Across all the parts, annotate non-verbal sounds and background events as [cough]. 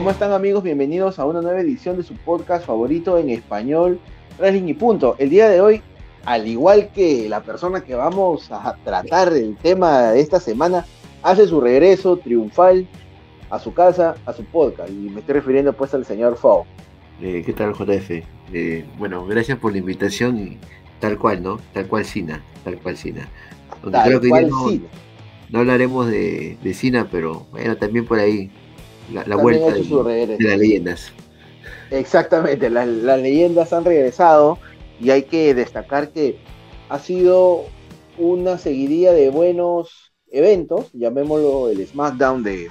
¿Cómo están amigos? Bienvenidos a una nueva edición de su podcast favorito en español, Wrestling y Punto. El día de hoy, al igual que la persona que vamos a tratar el tema de esta semana, hace su regreso triunfal a su casa, a su podcast. Y me estoy refiriendo pues al señor Fo. Eh, ¿Qué tal, JF? Eh, bueno, gracias por la invitación y tal cual, ¿no? Tal cual Sina, tal cual Sina. Tal creo que cual no hablaremos de, de Sina, pero bueno, también por ahí la, la vuelta de, las leyendas. Exactamente, las, las leyendas han regresado y hay que destacar que ha sido una seguidilla de buenos eventos, llamémoslo el SmackDown de,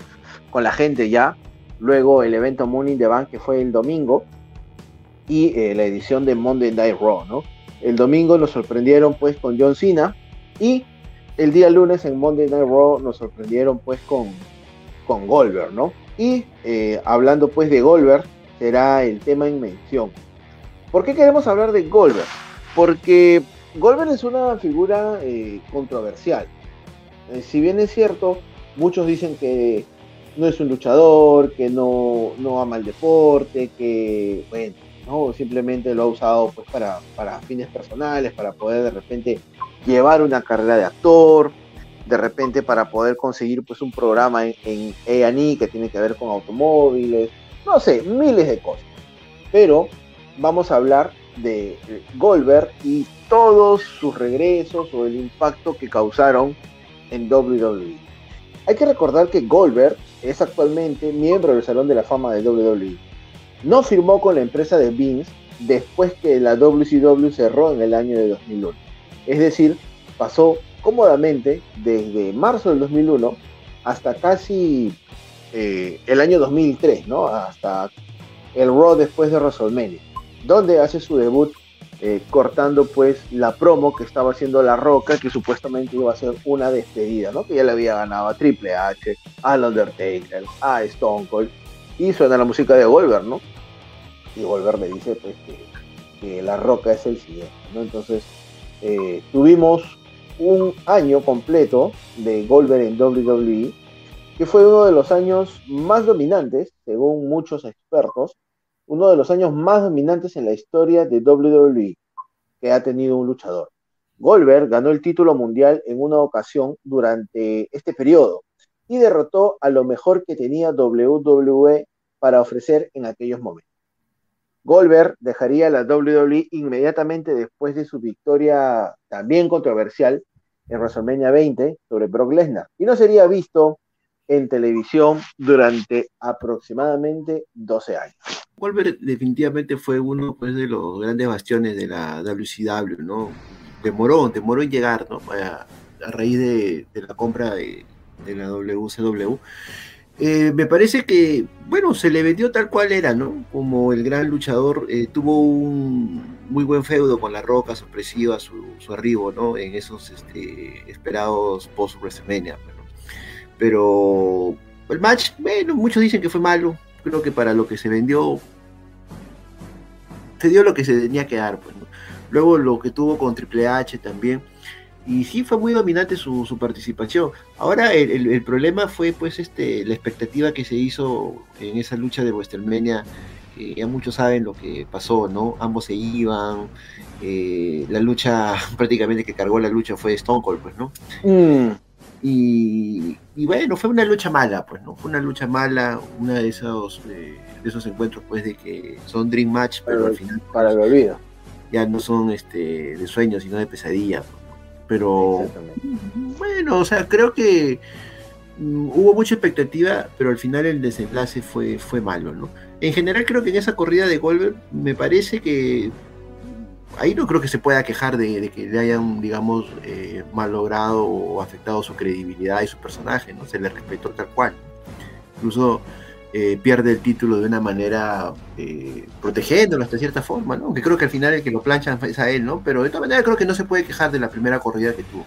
con la gente ya, luego el evento Money in the Bank que fue el domingo y eh, la edición de Monday Night Raw, ¿no? El domingo nos sorprendieron pues con John Cena y el día lunes en Monday Night Raw nos sorprendieron pues con, con Goldberg, ¿no? Y eh, hablando pues de Goldberg, será el tema en mención. ¿Por qué queremos hablar de Goldberg? Porque Goldberg es una figura eh, controversial. Eh, si bien es cierto, muchos dicen que no es un luchador, que no, no ama el deporte, que, bueno, ¿no? simplemente lo ha usado pues, para, para fines personales, para poder de repente llevar una carrera de actor, de repente para poder conseguir pues un programa en, A&E que tiene que ver con automóviles, no sé, miles de cosas. Pero vamos a hablar de Goldberg y todos sus regresos o el impacto que causaron en WWE. Hay que recordar que Goldberg es actualmente miembro del Salón de la Fama de WWE. No firmó con la empresa de Vince después que la WCW cerró en el año de 2001. Es decir, pasó cómodamente desde marzo del 2001 hasta casi eh, el año 2003, ¿no? Hasta el Raw después de WrestleMania, donde hace su debut eh, cortando pues la promo que estaba haciendo La Roca, que supuestamente iba a ser una despedida, ¿no? Que ya le había ganado a Triple H, al Undertaker, a Stone Cold, y suena la música de Goldberg, ¿no? Y Goldberg le dice pues que, que La Roca es el siguiente, ¿no? Entonces eh, tuvimos un año completo de Goldberg en WWE, que fue uno de los años más dominantes, según muchos expertos, uno de los años más dominantes en la historia de WWE que ha tenido un luchador. Goldberg ganó el título mundial en una ocasión durante este periodo y derrotó a lo mejor que tenía WWE para ofrecer en aquellos momentos. Goldberg dejaría la WWE inmediatamente después de su victoria también controversial en WrestleMania 20 sobre Brock Lesnar y no sería visto en televisión durante aproximadamente 12 años. Goldberg definitivamente fue uno pues, de los grandes bastiones de la WCW, ¿no? Demoró, demoró en llegar, ¿no? A, raíz de, la compra de, de la WCW. Eh, me parece que, bueno, se le vendió tal cual era, ¿no? Como el gran luchador, eh, tuvo un muy buen feudo con la Roca, sorpresiva su, su arribo, ¿no? En esos este, esperados post-WrestleMania. Bueno. Pero el match, bueno, muchos dicen que fue malo. Creo que para lo que se vendió, se dio lo que se tenía que dar. Pues, ¿no? Luego lo que tuvo con Triple H también. Y sí fue muy dominante su, su participación. Ahora el, el, el, problema fue pues este la expectativa que se hizo en esa lucha de WrestleMania. Que ya muchos saben lo que pasó, ¿no? Ambos se iban. Eh, la lucha, [laughs] prácticamente que cargó la lucha fue Stone Cold, pues, ¿no? Mm. Y, y, bueno, fue una lucha mala, pues, ¿no? Fue una lucha mala, una de esos, eh, de esos encuentros, pues, de que son Dream Match, pero, al final. Pues, para el olvido. Ya no son este, de sueños, sino de pesadilla. Pues, pero bueno, o sea, creo que um, hubo mucha expectativa, pero al final el desenlace fue, fue malo, ¿no? En general creo que en esa corrida de Goldberg me parece que ahí no creo que se pueda quejar de, que le hayan, digamos, eh, malogrado o afectado su credibilidad y su personaje, ¿no? Se le respetó tal cual. Incluso eh, pierde el título de una manera eh, protegiéndolo hasta cierta forma, ¿no? Que creo que al final el que lo planchan es a él, ¿no? Pero de todas maneras creo que no se puede quejar de la primera corrida que tuvo.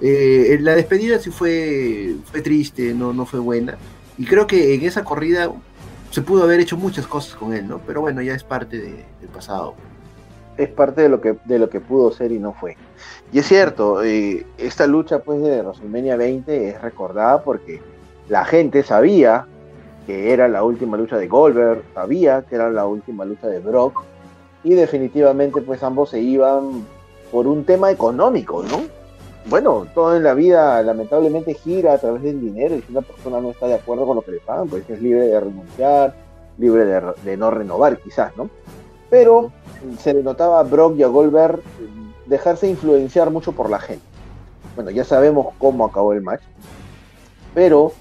Eh, la despedida sí fue, fue triste, no, no fue buena. Y creo que en esa corrida se pudo haber hecho muchas cosas con él, ¿no? Pero bueno, ya es parte de, del pasado. Es parte de lo que de lo que pudo ser y no fue. Y es cierto, eh, esta lucha pues de WrestleMania 20 es recordada porque la gente sabía que era la última lucha de Goldberg, sabía que era la última lucha de Brock, y definitivamente pues ambos se iban por un tema económico, ¿no? Bueno, todo en la vida lamentablemente gira a través del dinero y si una persona no está de acuerdo con lo que le pagan, pues es libre de renunciar, libre de, no renovar quizás, ¿no? Pero se le notaba a Brock y a Goldberg dejarse influenciar mucho por la gente. Bueno, ya sabemos cómo acabó el match, pero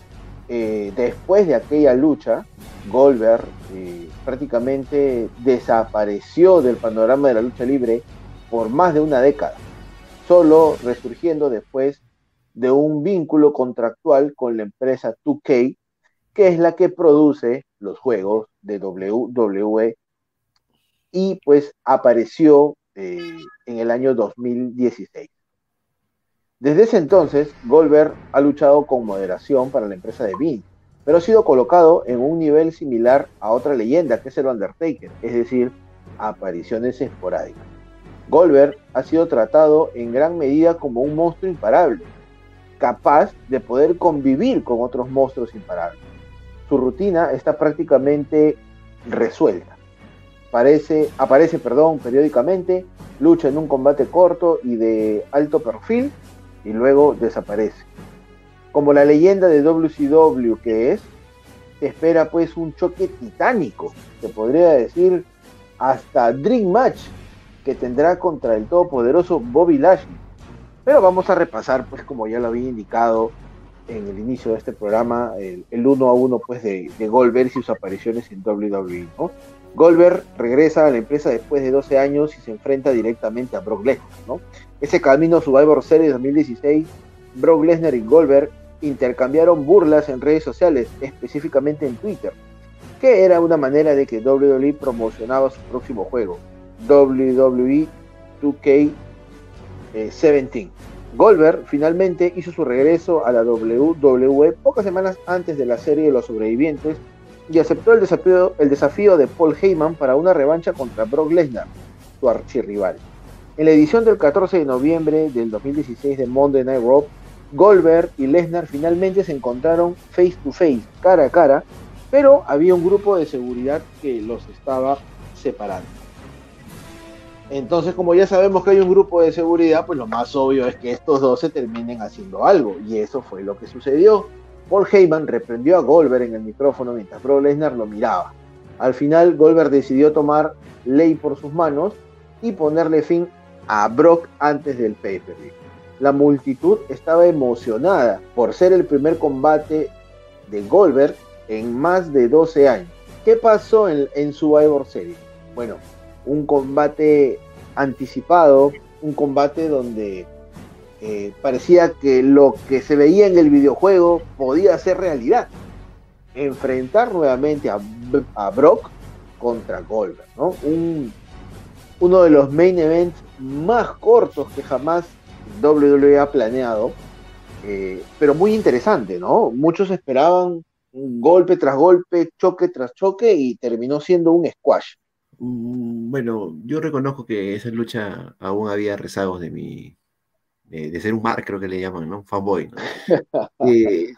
eh, después de aquella lucha, Goldberg eh, prácticamente desapareció del panorama de la lucha libre por más de una década, solo resurgiendo después de un vínculo contractual con la empresa 2K, que es la que produce los juegos de WWE y pues apareció eh, en el año 2016. Desde ese entonces, Goldberg ha luchado con moderación para la empresa de Vince, pero ha sido colocado en un nivel similar a otra leyenda, que es el Undertaker, es decir, apariciones esporádicas. Goldberg ha sido tratado en gran medida como un monstruo imparable, capaz de poder convivir con otros monstruos imparables. Su rutina está prácticamente resuelta. Parece, aparece perdón, periódicamente, lucha en un combate corto y de alto perfil y luego desaparece. Como la leyenda de WCW que es, espera pues un choque titánico, se podría decir hasta Dream Match que tendrá contra el todopoderoso Bobby Lashley. Pero vamos a repasar pues como ya lo había indicado en el inicio de este programa, el, uno a uno pues de, de Goldberg y sus apariciones en WWE. Goldberg regresa a la empresa después de 12 años y se enfrenta directamente a Brock Lesnar. Ese camino Survivor Series 2016, Brock Lesnar y Goldberg intercambiaron burlas en redes sociales, específicamente en Twitter, que era una manera de que WWE promocionaba su próximo juego, WWE 2K17. Goldberg finalmente hizo su regreso a la WWE pocas semanas antes de la serie de los sobrevivientes y aceptó el desafío, el desafío de Paul Heyman para una revancha contra Brock Lesnar, su archirrival. En la edición del 14 de noviembre del 2016 de Monday Night Raw, Goldberg y Lesnar finalmente se encontraron face to face, cara a cara, pero había un grupo de seguridad que los estaba separando. Entonces, como ya sabemos que hay un grupo de seguridad, pues lo más obvio es que estos dos se terminen haciendo algo, y eso fue lo que sucedió. Paul Heyman reprendió a Goldberg en el micrófono mientras Brock Lesnar lo miraba. Al final, Goldberg decidió tomar ley por sus manos y ponerle fin a Brock antes del pay La multitud estaba emocionada por ser el primer combate de Goldberg en más de 12 años. ¿Qué pasó en, en Survivor Series? Bueno, un combate anticipado, un combate donde eh, parecía que lo que se veía en el videojuego podía ser realidad. Enfrentar nuevamente a, Brock contra Goldberg, ¿no? Un, uno de los main events más cortos que jamás WWE ha planeado, eh, pero muy interesante, ¿no? Muchos esperaban golpe tras golpe, choque tras choque y terminó siendo un squash. Mm, bueno, yo reconozco que esa lucha aún había rezagos de mi, de, ser un mar, creo que le llaman, ¿no? Fanboy. ¿no? [laughs] Eh,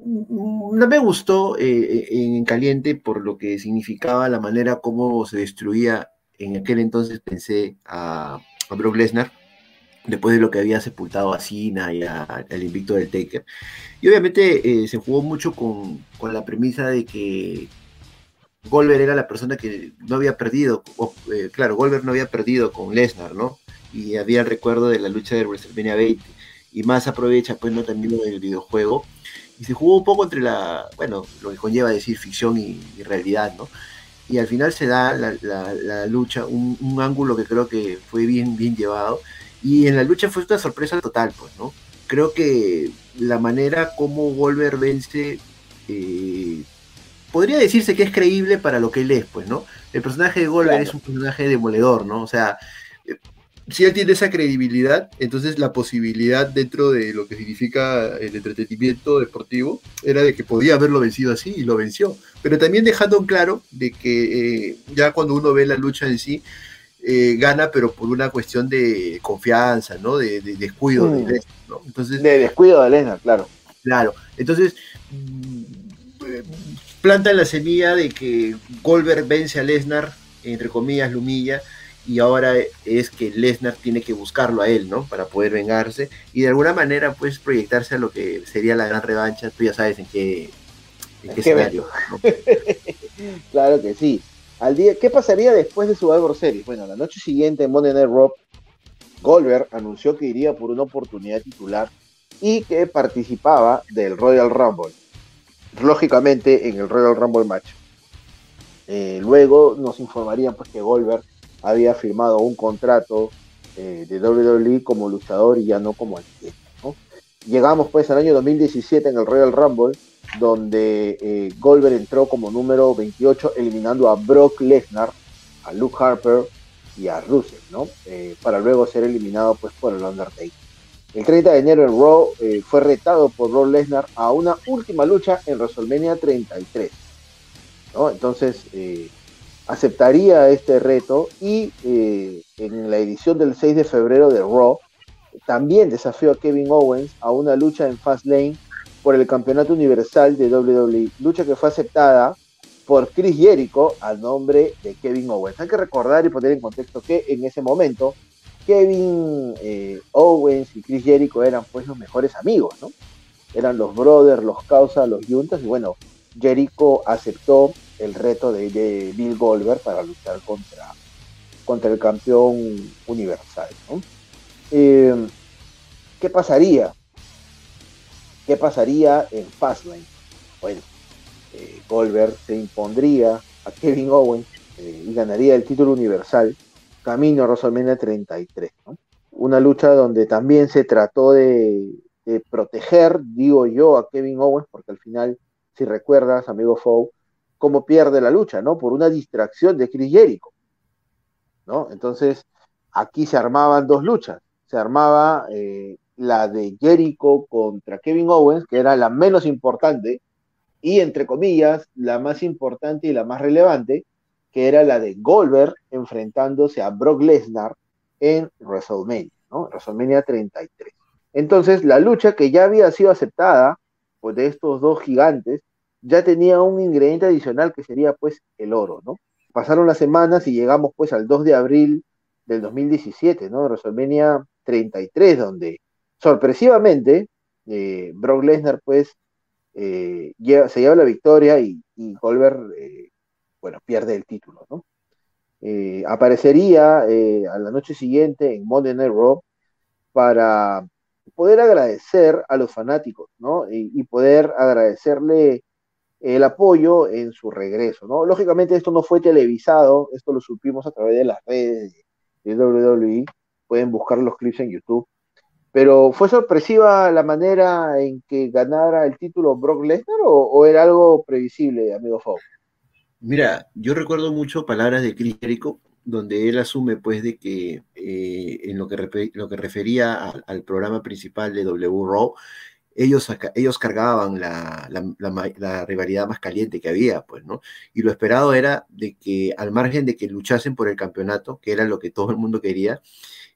no me gustó eh, en caliente por lo que significaba la manera como se destruía en aquel entonces pensé a, a Brock Lesnar, después de lo que había sepultado a Cena y al invicto del Taker. Y obviamente eh, se jugó mucho con, la premisa de que Goldberg era la persona que no había perdido, eh, claro, Goldberg no había perdido con Lesnar, ¿no? Y había el recuerdo de la lucha de WrestleMania 20. Y más aprovecha, pues, ¿no? También el videojuego. Y se jugó un poco entre la, bueno, lo que conlleva decir ficción y realidad, ¿no? y al final se da la, lucha, un, ángulo que creo que fue bien, bien llevado, y en la lucha fue una sorpresa total, pues, ¿no? Creo que la manera como Wolver vence, eh, podría decirse que es creíble para lo que él es, pues, ¿no? El personaje de Wolver es un personaje demoledor, ¿no? O sea, si él tiene esa credibilidad, entonces la posibilidad dentro de lo que significa el entretenimiento deportivo era de que podía haberlo vencido así y lo venció. Pero también dejando en claro de que eh, ya cuando uno ve la lucha en sí, eh, gana, pero por una cuestión de confianza, ¿no? De, descuido de mm. Lesnar, ¿no? Entonces, de descuido de Lesnar, claro. Claro. Entonces, mm, plantan la semilla de que Goldberg vence a Lesnar, entre comillas, lo humilla, y ahora es que Lesnar tiene que buscarlo a él, ¿no? Para poder vengarse y de alguna manera, pues, proyectarse a lo que sería la gran revancha. Tú ya sabes en qué, en qué escenario. [laughs] claro que sí. Al día, ¿Qué pasaría después de su Survivor Series? Bueno, la noche siguiente en Monday Night Raw, Goldberg anunció que iría por una oportunidad titular y que participaba del Royal Rumble. Lógicamente en el Royal Rumble match. Eh, luego nos informarían pues, que Goldberg había firmado un contrato eh, de WWE como luchador y ya no como atleta. Llegamos pues al año 2017 en el Royal Rumble, donde eh, Goldberg entró como número 28, eliminando a Brock Lesnar, a Luke Harper y a Russell, ¿no? Para luego ser eliminado pues por el Undertaker. El 30 de enero en Raw fue retado por Brock Lesnar a una última lucha en WrestleMania 33. ¿no? Entonces, aceptaría este reto y eh, en la edición del 6 de febrero de Raw también desafió a Kevin Owens a una lucha en Fastlane por el campeonato universal de WWE, lucha que fue aceptada por Chris Jericho al nombre de Kevin Owens. Hay que recordar y poner en contexto que en ese momento Kevin eh, Owens y Chris Jericho eran pues los mejores amigos, ¿no? Eran los brothers, los causa, los juntas y bueno, Jericho aceptó el reto de, Bill Goldberg para luchar contra, contra el campeón universal. Eh, ¿Qué pasaría? ¿Qué pasaría en Fastlane? Bueno, eh, Goldberg se impondría a Kevin Owens eh, y ganaría el título universal camino a WrestleMania 33. Una lucha donde también se trató de, de, proteger, digo yo, a Kevin Owens, porque al final, si recuerdas, amigo Fow, cómo pierde la lucha, ¿no? Por una distracción de Chris Jericho, ¿no? Entonces, aquí se armaban dos luchas. Se armaba eh, la de Jericho contra Kevin Owens, que era la menos importante, y entre comillas, la más importante y la más relevante, que era la de Goldberg enfrentándose a Brock Lesnar en WrestleMania, ¿no? WrestleMania 33. Entonces, la lucha que ya había sido aceptada pues, de estos dos gigantes ya tenía un ingrediente adicional que sería pues el oro, ¿no? Pasaron las semanas y llegamos pues al 2 de abril del 2017, ¿no? WrestleMania 33, donde sorpresivamente eh, Brock Lesnar pues eh, se lleva la victoria y, Goldberg, eh, bueno, pierde el título, ¿no? aparecería a la noche siguiente en Monday Night Raw para poder agradecer a los fanáticos, ¿no? y poder agradecerle el apoyo en su regreso, ¿no? Lógicamente esto no fue televisado, esto lo supimos a través de las redes de WWE, pueden buscar los clips en YouTube, pero ¿fue sorpresiva la manera en que ganara el título Brock Lesnar o, era algo previsible, amigo Fau? Mira, yo recuerdo mucho palabras de Chris Jericho, donde él asume pues de que eh, en lo que, lo que refería al programa principal de W Raw, ellos, ellos cargaban la, rivalidad más caliente que había, pues, ¿no? Y lo esperado era de que, al margen de que luchasen por el campeonato, que era lo que todo el mundo quería,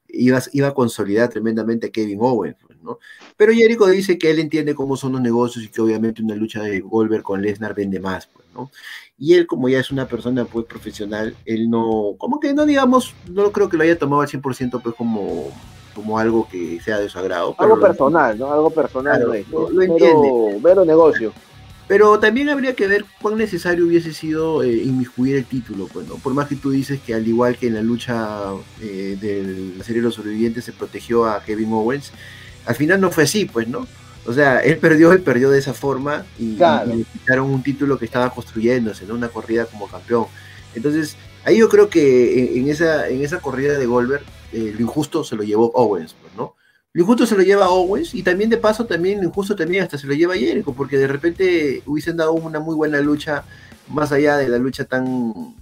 iba, iba a consolidar tremendamente a Kevin Owens, ¿no? Pero Jericho dice que él entiende cómo son los negocios y que obviamente una lucha de Goldberg con Lesnar vende más, pues, ¿no? Y él, como ya es una persona, pues, profesional, él no, como que no, digamos, no creo que lo haya tomado al 100%, pues, como como algo que sea de su agrado. Algo personal, ¿no? Algo personal. lo, entiende. Pero negocio. Pero también habría que ver cuán necesario hubiese sido eh, inmiscuir el título, pues, ¿no? Por más que tú dices que al igual que en la lucha eh, de la serie de los sobrevivientes se protegió a Kevin Owens, al final no fue así, pues, ¿no? O sea, él perdió, él perdió de esa forma y, le quitaron un título que estaba construyéndose, ¿no? Una corrida como campeón. Entonces, ahí yo creo que en, esa, en esa corrida de Goldberg, eh, lo injusto se lo llevó Owens, pues, ¿no? Lo injusto se lo lleva Owens y también de paso también lo injusto también hasta se lo lleva Jericho, porque de repente hubiesen dado una muy buena lucha, más allá de la lucha tan, eh,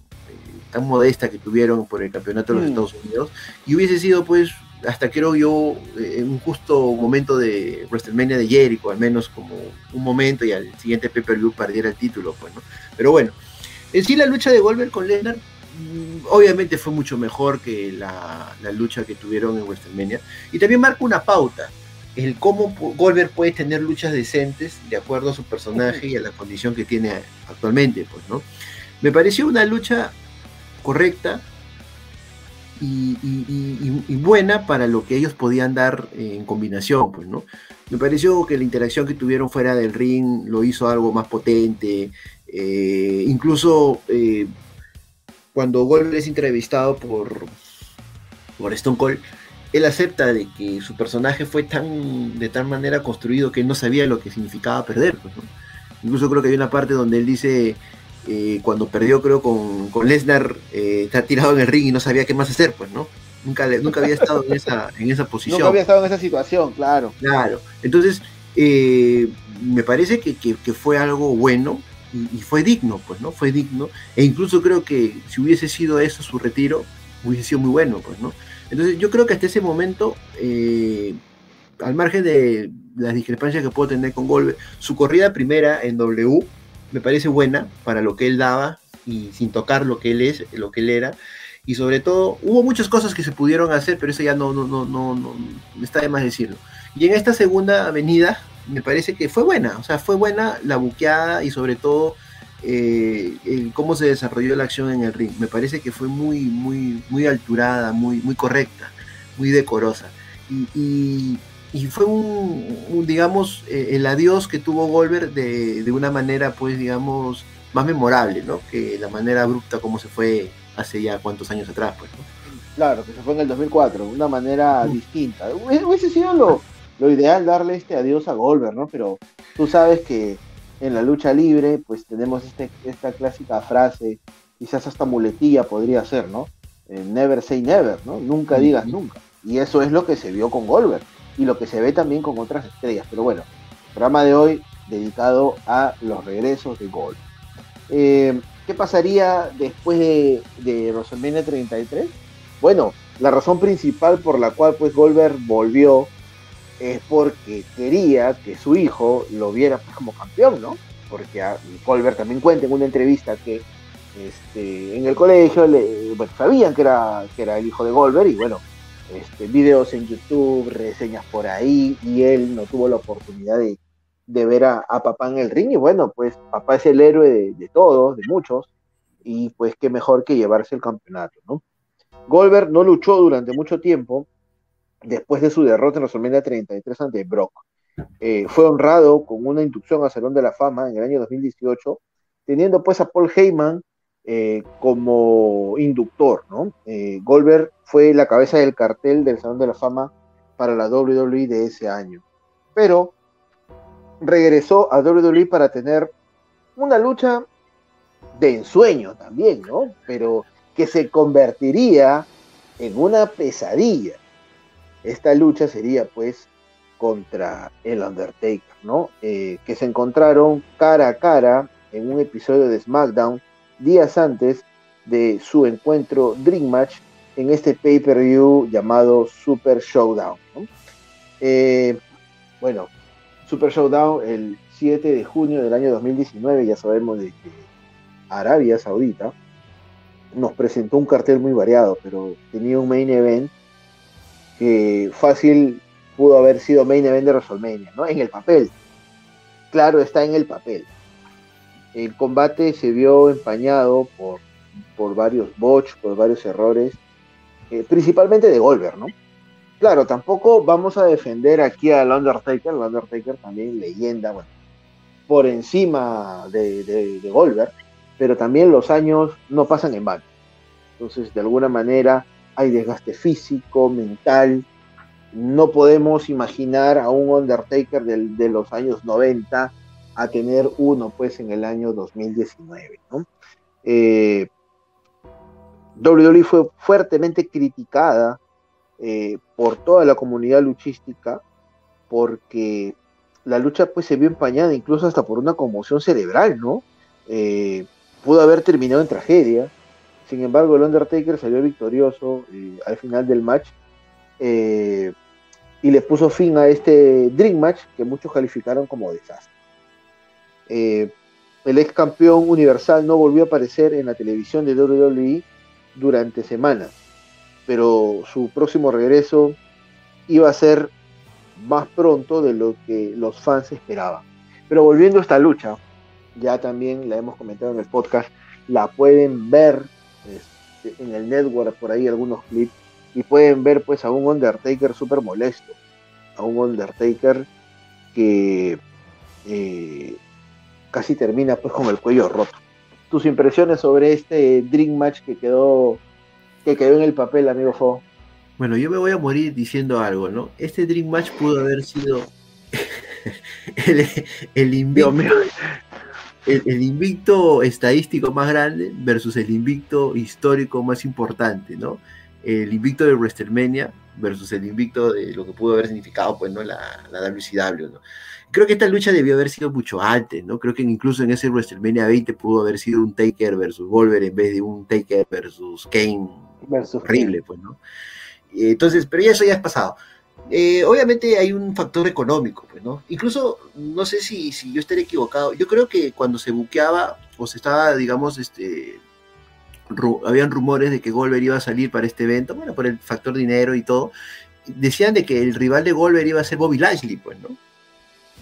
tan modesta que tuvieron por el campeonato de los mm. Estados Unidos, y hubiese sido pues hasta creo yo eh, un justo momento de WrestleMania de Jericho, al menos como un momento y al siguiente pay-per-view perdiera el título, pues. Pero bueno, en sí la lucha de Goldberg con Lesnar Mm, obviamente fue mucho mejor que la, lucha que tuvieron en WrestleMania. Y también marca una pauta. el cómo Goldberg puede tener luchas decentes de acuerdo a su personaje y a la condición que tiene actualmente, pues, ¿no? Me pareció una lucha correcta y, buena para lo que ellos podían dar en combinación, pues, ¿no? Me pareció que la interacción que tuvieron fuera del ring lo hizo algo más potente, eh, incluso eh, cuando Goldberg es entrevistado por, por Stone Cold, él acepta de que su personaje fue tan de tal manera construido que él no sabía lo que significaba perder. Pues, Incluso creo que hay una parte donde él dice, eh, cuando perdió creo con, con Lesnar, eh, está tirado en el ring y no sabía qué más hacer, pues, ¿no? Nunca, nunca había estado en esa, en esa [laughs] posición. Nunca había estado en esa situación, claro. Claro. Entonces, eh, me parece que, fue algo bueno y, y, fue digno, pues, ¿no? Fue digno. E incluso creo que si hubiese sido eso su retiro, hubiese sido muy bueno, pues, ¿no? Entonces yo creo que hasta ese momento, al margen de las discrepancias que puedo tener con Goldberg, su corrida primera en W me parece buena para lo que él daba y sin tocar lo que él es, lo que él era. Y sobre todo, hubo muchas cosas que se pudieron hacer, pero eso ya no, no, no, no, no está de más decirlo. Y en esta segunda avenida, me parece que fue buena, o sea, fue buena la buqueada y sobre todo eh, cómo se desarrolló la acción en el ring. Me parece que fue muy, muy, muy alturada, muy, muy correcta, muy decorosa. Y, fue un, digamos, eh, el adiós que tuvo Goldberg de, de, una manera, pues, digamos, más memorable, ¿no? Que la manera abrupta como se fue hace ya cuántos años atrás, pues, Claro, que se fue en el 2004, de una manera distinta. Hubiese sido lo, lo ideal darle este adiós a Goldberg, ¿no? Pero tú sabes que en la lucha libre, pues tenemos este, esta clásica frase, quizás hasta muletilla podría ser, ¿no? Eh, never say never, ¿no? Nunca digas nunca. Y eso es lo que se vio con Goldberg y lo que se ve también con otras estrellas. Pero bueno, programa de hoy dedicado a los regresos de Gold. Eh, ¿Qué pasaría después de, de WrestleMania 33? Bueno, la razón principal por la cual pues Goldberg volvió es porque quería que su hijo lo viera pues, como campeón, ¿no? Porque a Colbert también cuenta en una entrevista que este, en el colegio le, sabían que era, que era el hijo de Goldberg y bueno, este, videos en YouTube, reseñas por ahí y él no tuvo la oportunidad de, ver a, papá en el ring y bueno, pues papá es el héroe de, de, todos, de muchos y pues qué mejor que llevarse el campeonato, ¿no? Goldberg no luchó durante mucho tiempo, después de su derrota en WrestleMania 33 ante Brock. Eh, fue honrado con una inducción al Salón de la Fama en el año 2018, teniendo pues a Paul Heyman eh, como inductor. ¿no? Eh, Goldberg fue la cabeza del cartel del Salón de la Fama para la WWE de ese año. Pero regresó a WWE para tener una lucha de ensueño también, ¿no? Pero que se convertiría en una pesadilla esta lucha sería pues contra el Undertaker, ¿no? Eh, que se encontraron cara a cara en un episodio de SmackDown días antes de su encuentro Dream Match en este pay-per-view llamado Super Showdown. Eh, bueno, Super Showdown el 7 de junio del año 2019, ya sabemos de que Arabia Saudita nos presentó un cartel muy variado, pero tenía un main event que fácil pudo haber sido main event de WrestleMania, ¿no? En el papel. Claro, está en el papel. El combate se vio empañado por, por varios botch, por varios errores, eh, principalmente de Goldberg, ¿no? Claro, tampoco vamos a defender aquí al Undertaker, el Undertaker también leyenda, bueno, por encima de, de, Goldberg, pero también los años no pasan en vano. Entonces, de alguna manera, hay desgaste físico, mental. No podemos imaginar a un Undertaker de los años 90 a tener uno pues en el año 2019. ¿no? Eh, WWE fue fuertemente criticada eh, por toda la comunidad luchística porque la lucha pues se vio empañada incluso hasta por una conmoción cerebral, ¿no? Eh, pudo haber terminado en tragedia. Sin embargo, el Undertaker salió victorioso eh, al final del match y le puso fin a este Dream Match que muchos calificaron como desastre. Eh, el ex campeón universal no volvió a aparecer en la televisión de WWE durante semanas, pero su próximo regreso iba a ser más pronto de lo que los fans esperaban. Pero volviendo a esta lucha, ya también la hemos comentado en el podcast, la pueden ver este, en el network por ahí algunos clips y pueden ver pues a un Undertaker súper molesto, a un Undertaker que eh, casi termina pues con el cuello roto. Tus impresiones sobre este Dream Match que quedó que quedó en el papel, amigo Fo. Bueno, yo me voy a morir diciendo algo, ¿no? Este Dream Match pudo haber sido [laughs] el, invicto estadístico más grande versus el invicto histórico más importante, ¿no? El invicto de WrestleMania versus el invicto de lo que pudo haber significado, pues, ¿no? La, la WCW, ¿no? Creo que esta lucha debió haber sido mucho antes, ¿no? Creo que incluso en ese WrestleMania 20 pudo haber sido un Taker versus Wolver en vez de un Taker versus Kane. Versus horrible, pues, ¿no? Entonces, pero ya eso ya es pasado. Eh, obviamente hay un factor económico, pues, ¿no? Incluso, no sé si, si yo estaré equivocado, yo creo que cuando se buqueaba o se estaba, digamos, este, habían rumores de que Goldberg iba a salir para este evento, bueno, por el factor dinero y todo, decían de que el rival de Goldberg iba a ser Bobby Lashley, pues, ¿no?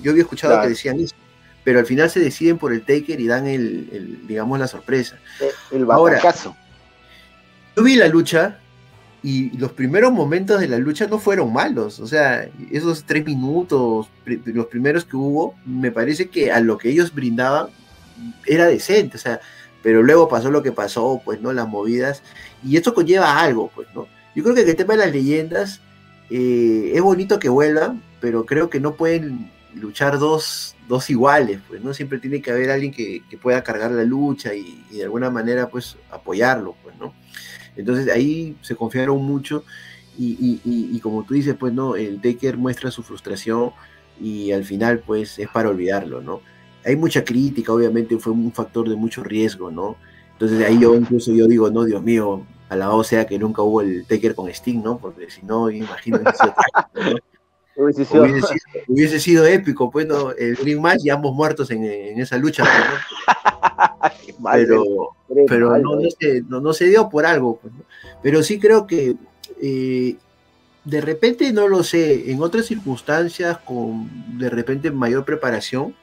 Yo había escuchado que decían eso, pero al final se deciden por el Taker y dan el, digamos, la sorpresa. El, el Ahora, yo vi la lucha y los primeros momentos de la lucha no fueron malos. O sea, esos tres minutos, los primeros que hubo, me parece que a lo que ellos brindaban era decente. O sea, pero luego pasó lo que pasó, pues, ¿no? Las movidas. Y esto conlleva algo, pues, ¿no? Yo creo que el tema de las leyendas eh, es bonito que vuelvan, pero creo que no pueden luchar dos, dos iguales, pues, ¿no? Siempre tiene que haber alguien que, pueda cargar la lucha y, y, de alguna manera, pues, apoyarlo, pues, ¿no? Entonces ahí se confiaron mucho y, como tú dices, pues no, el Taker muestra su frustración y al final pues es para olvidarlo, ¿no? Hay mucha crítica, obviamente fue un factor de mucho riesgo, ¿no? Entonces ahí yo incluso yo digo, no, Dios mío, alabado sea que nunca hubo el Taker con Sting, ¿no? Porque si no, imagino que [laughs] Hubiese sido... Hubiese, sido... épico, pues, ¿no? El Dream Match y ambos muertos en, esa lucha. Pues, ¿no? [laughs] pero, pero no, se, no, se, dio por algo. Pues, pero sí creo que eh, de repente, no lo sé, en otras circunstancias, con de repente mayor preparación,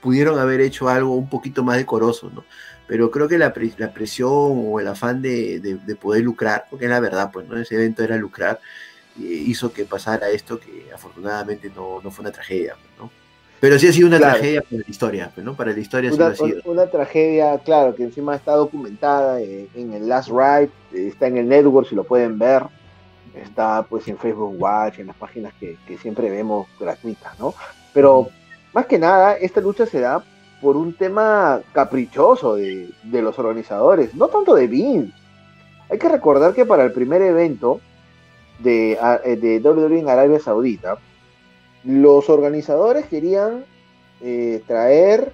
pudieron haber hecho algo un poquito más decoroso, ¿no? Pero creo que la, la presión o el afán de, de, poder lucrar, porque es la verdad, pues, ¿no? Ese evento era lucrar, eh, hizo que pasara esto que afortunadamente no, no fue una tragedia, ¿no? Pero sí ha sido una tragedia para la historia, ¿no? Para la historia una, sí ha sido. Una tragedia, claro, que encima está documentada en, el Last Ride, está en el network, si lo pueden ver, está pues en Facebook Watch, en las páginas que, siempre vemos gratuitas, ¿no? Pero más que nada, esta lucha se da por un tema caprichoso de, de los organizadores, no tanto de Vince. Hay que recordar que para el primer evento de, de WWE en Arabia Saudita, los organizadores querían eh, traer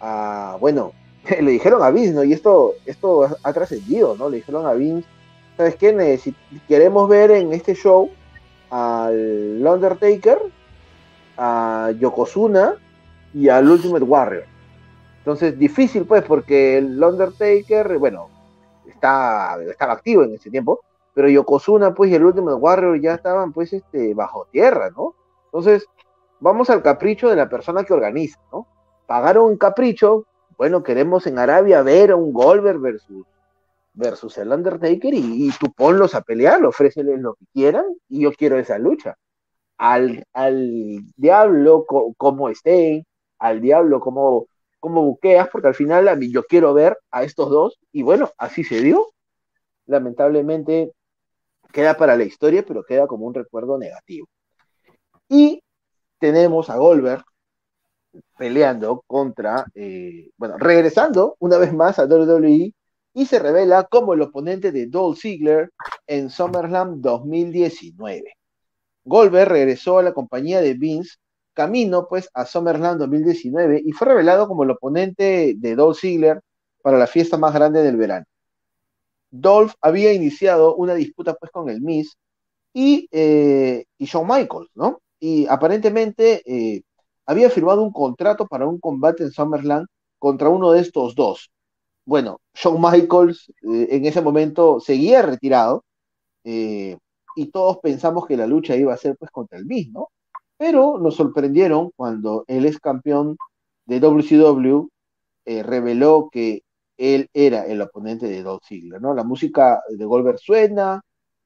a, bueno, [laughs] le dijeron a Vince, ¿no? Y esto, esto ha, trascendido, ¿no? Le dijeron a Vince, ¿sabes qué? Si queremos ver en este show al Undertaker, a Yokozuna y al Ultimate Warrior. Entonces, difícil, pues, porque el Undertaker, bueno, está, estaba activo en ese tiempo, pero Yokozuna, pues, y el Ultimate Warrior ya estaban, pues, este, bajo tierra, ¿no? Entonces, vamos al capricho de la persona que organiza, ¿no? Pagaron un capricho, bueno, queremos en Arabia ver a un Goldberg versus, versus el Undertaker y, tú ponlos a pelear, ofréceles lo que quieran y yo quiero esa lucha. Al, al diablo como esté, al diablo como, como buqueas, porque al final a mí yo quiero ver a estos dos y bueno, así se dio. Lamentablemente queda para la historia, pero queda como un recuerdo negativo. Y tenemos a Goldberg peleando contra, eh, bueno, regresando una vez más a WWE y se revela como el oponente de Dolph Ziggler en SummerSlam 2019. Goldberg regresó a la compañía de Vince camino pues a SummerSlam 2019 y fue revelado como el oponente de Dolph Ziggler para la fiesta más grande del verano. Dolph había iniciado una disputa pues con el Miz y, eh, y Shawn Michaels, ¿no? y aparentemente eh, había firmado un contrato para un combate en SummerSlam contra uno de estos dos. Bueno, Shawn Michaels eh, en ese momento seguía retirado y todos pensamos que la lucha iba a ser pues contra el mismo, Pero nos sorprendieron cuando el ex campeón de WCW reveló que él era el oponente de Dolph Ziggler, ¿no? La música de Goldberg suena,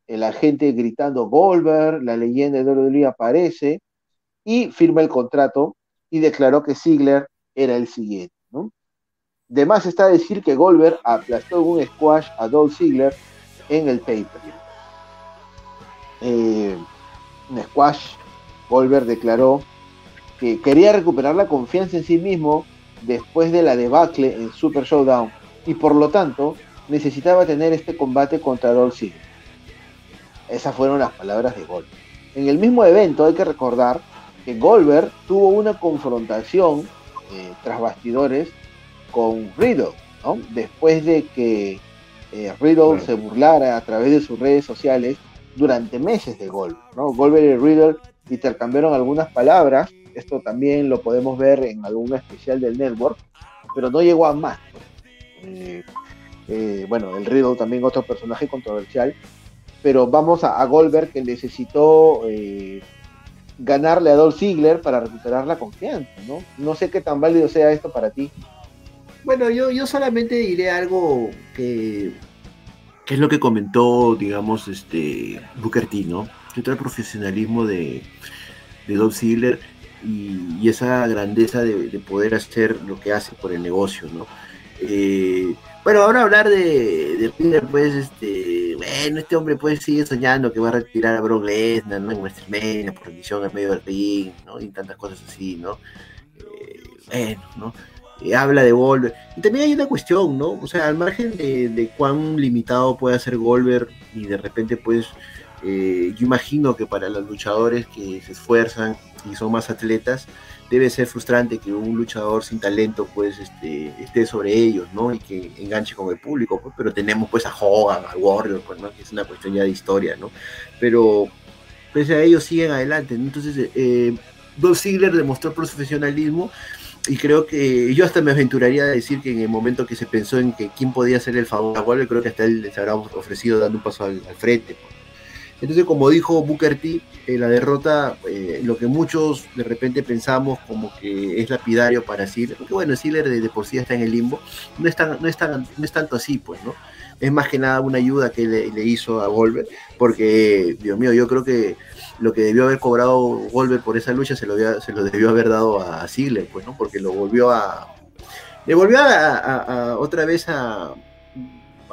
la gente gritando Goldberg, la leyenda de WWE aparece y firma el contrato y declaró que Ziggler era el siguiente, ¿no? De más está decir que Goldberg aplastó un squash a Dolph Ziggler en el paper. Eh, un squash, Goldberg declaró que quería recuperar la confianza en sí mismo después de la debacle en Super Showdown y por lo tanto necesitaba tener este combate contra Dolph Ziggler. Esas fueron las palabras de Goldberg. En el mismo evento hay que recordar que Goldberg tuvo una confrontación eh, tras bastidores con Riddle, después de que eh, Riddle se burlara a través de sus redes sociales durante meses de Goldberg. ¿no? Goldberg y Riddle intercambiaron algunas palabras, esto también lo podemos ver en algún especial del network, pero no llegó a más. Eh, bueno, el Riddle también otro personaje controversial, pero vamos a, Goldberg que necesitó ganarle a Dolph Ziggler para recuperar la confianza, ¿no? No sé qué tan válido sea esto para ti. Bueno, yo, yo solamente diré algo que, es lo que comentó, digamos, este Booker T, ¿no? El profesionalismo de, de Dolph Ziggler y, esa grandeza de, poder hacer lo que hace por el negocio, ¿no? Eh, bueno, ahora hablar de, de Peter, pues, este, bueno, este hombre pues sigue soñando que va a retirar a Brock Lesnar, ¿no? En WrestleMania, por rendición en medio del ring, ¿no? Y tantas cosas así, ¿no? Eh, bueno, ¿no? Eh, habla de Goldberg. Y también hay una cuestión, ¿no? O sea, al margen de, cuán limitado puede ser Goldberg y de repente, pues, eh, yo imagino que para los luchadores que se esfuerzan y son más atletas, debe ser frustrante que un luchador sin talento pues este, esté sobre ellos, ¿no? Y que enganche con el público, pues, pero tenemos pues a Hogan, a Warrior, pues, ¿no? Que es una cuestión ya de historia, ¿no? Pero pese a ellos siguen adelante, Entonces, eh, Dolph Ziggler demostró profesionalismo y creo que yo hasta me aventuraría a decir que en el momento que se pensó en que quién podía hacer el favor a Warrior, creo que hasta él les habrá ofrecido dando un paso al, frente, pues. Entonces, como dijo Booker T, eh, la derrota, eh, lo que muchos de repente pensamos como que es lapidario para Ziggler, porque bueno, Ziggler de, por sí está en el limbo, no es, no, no es tanto así, pues, ¿no? Es más que nada una ayuda que le, hizo a Goldberg, porque, Dios mío, yo creo que lo que debió haber cobrado Goldberg por esa lucha se lo, se lo debió haber dado a Ziggler, pues, ¿no? Porque lo volvió a... Le volvió a otra vez a,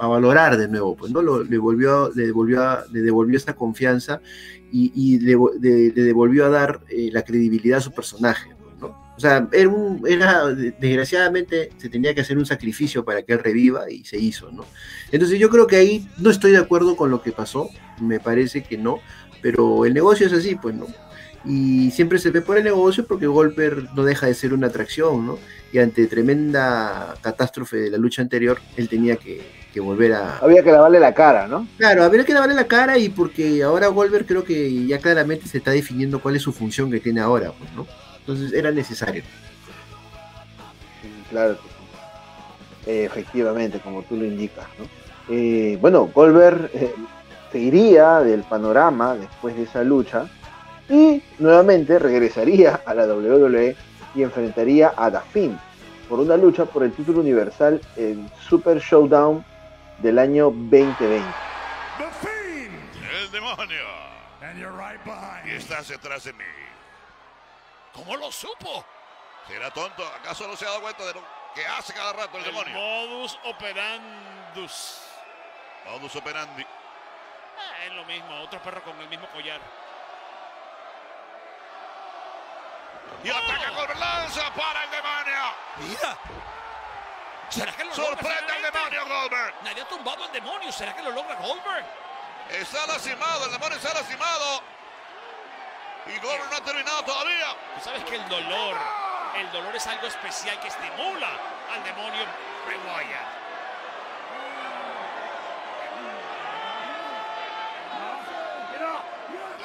a valorar de nuevo, pues, ¿no? le, volvió, le, devolvió, le devolvió esta confianza y, le, devolvió a dar eh, la credibilidad a su personaje, ¿no? O sea, era, un, era, desgraciadamente, se tenía que hacer un sacrificio para que él reviva y se hizo, ¿no? Entonces yo creo que ahí no estoy de acuerdo con lo que pasó, me parece que no, pero el negocio es así, pues, ¿no? y siempre se ve por el negocio porque Goldberg no deja de ser una atracción, ¿no? Y ante tremenda catástrofe de la lucha anterior, él tenía que, volver a... Había que lavarle la cara, ¿no? Claro, había que lavarle la cara y porque ahora Goldberg creo que ya claramente se está definiendo cuál es su función que tiene ahora, pues, ¿no? Entonces era necesario. Claro eh, efectivamente, como tú lo indicas, ¿no? Eh, bueno, Goldberg eh, se iría del panorama después de esa lucha y nuevamente regresaría a la WWE y enfrentaría a The por una lucha por el título universal en Super Showdown del año 2020. El demonio. y estás detrás de mí. ¿Cómo lo supo? ¿Será tonto? ¿Acaso no se ha dado cuenta de lo que hace cada rato el, demonio? Modus operandus. Modus operandi. Ah, es lo mismo, otro perro con el mismo collar. Y ataca con lanza para el demonio. Mira. ¿Será que lo Sorprende al demonio Goldberg. Nadie ha tumbado al demonio. ¿Será que lo logra Goldberg? Está lastimado, el demonio está lastimado. Y Goldberg no ha terminado todavía. Tú sabes que el dolor, el dolor es algo especial que estimula al demonio Bray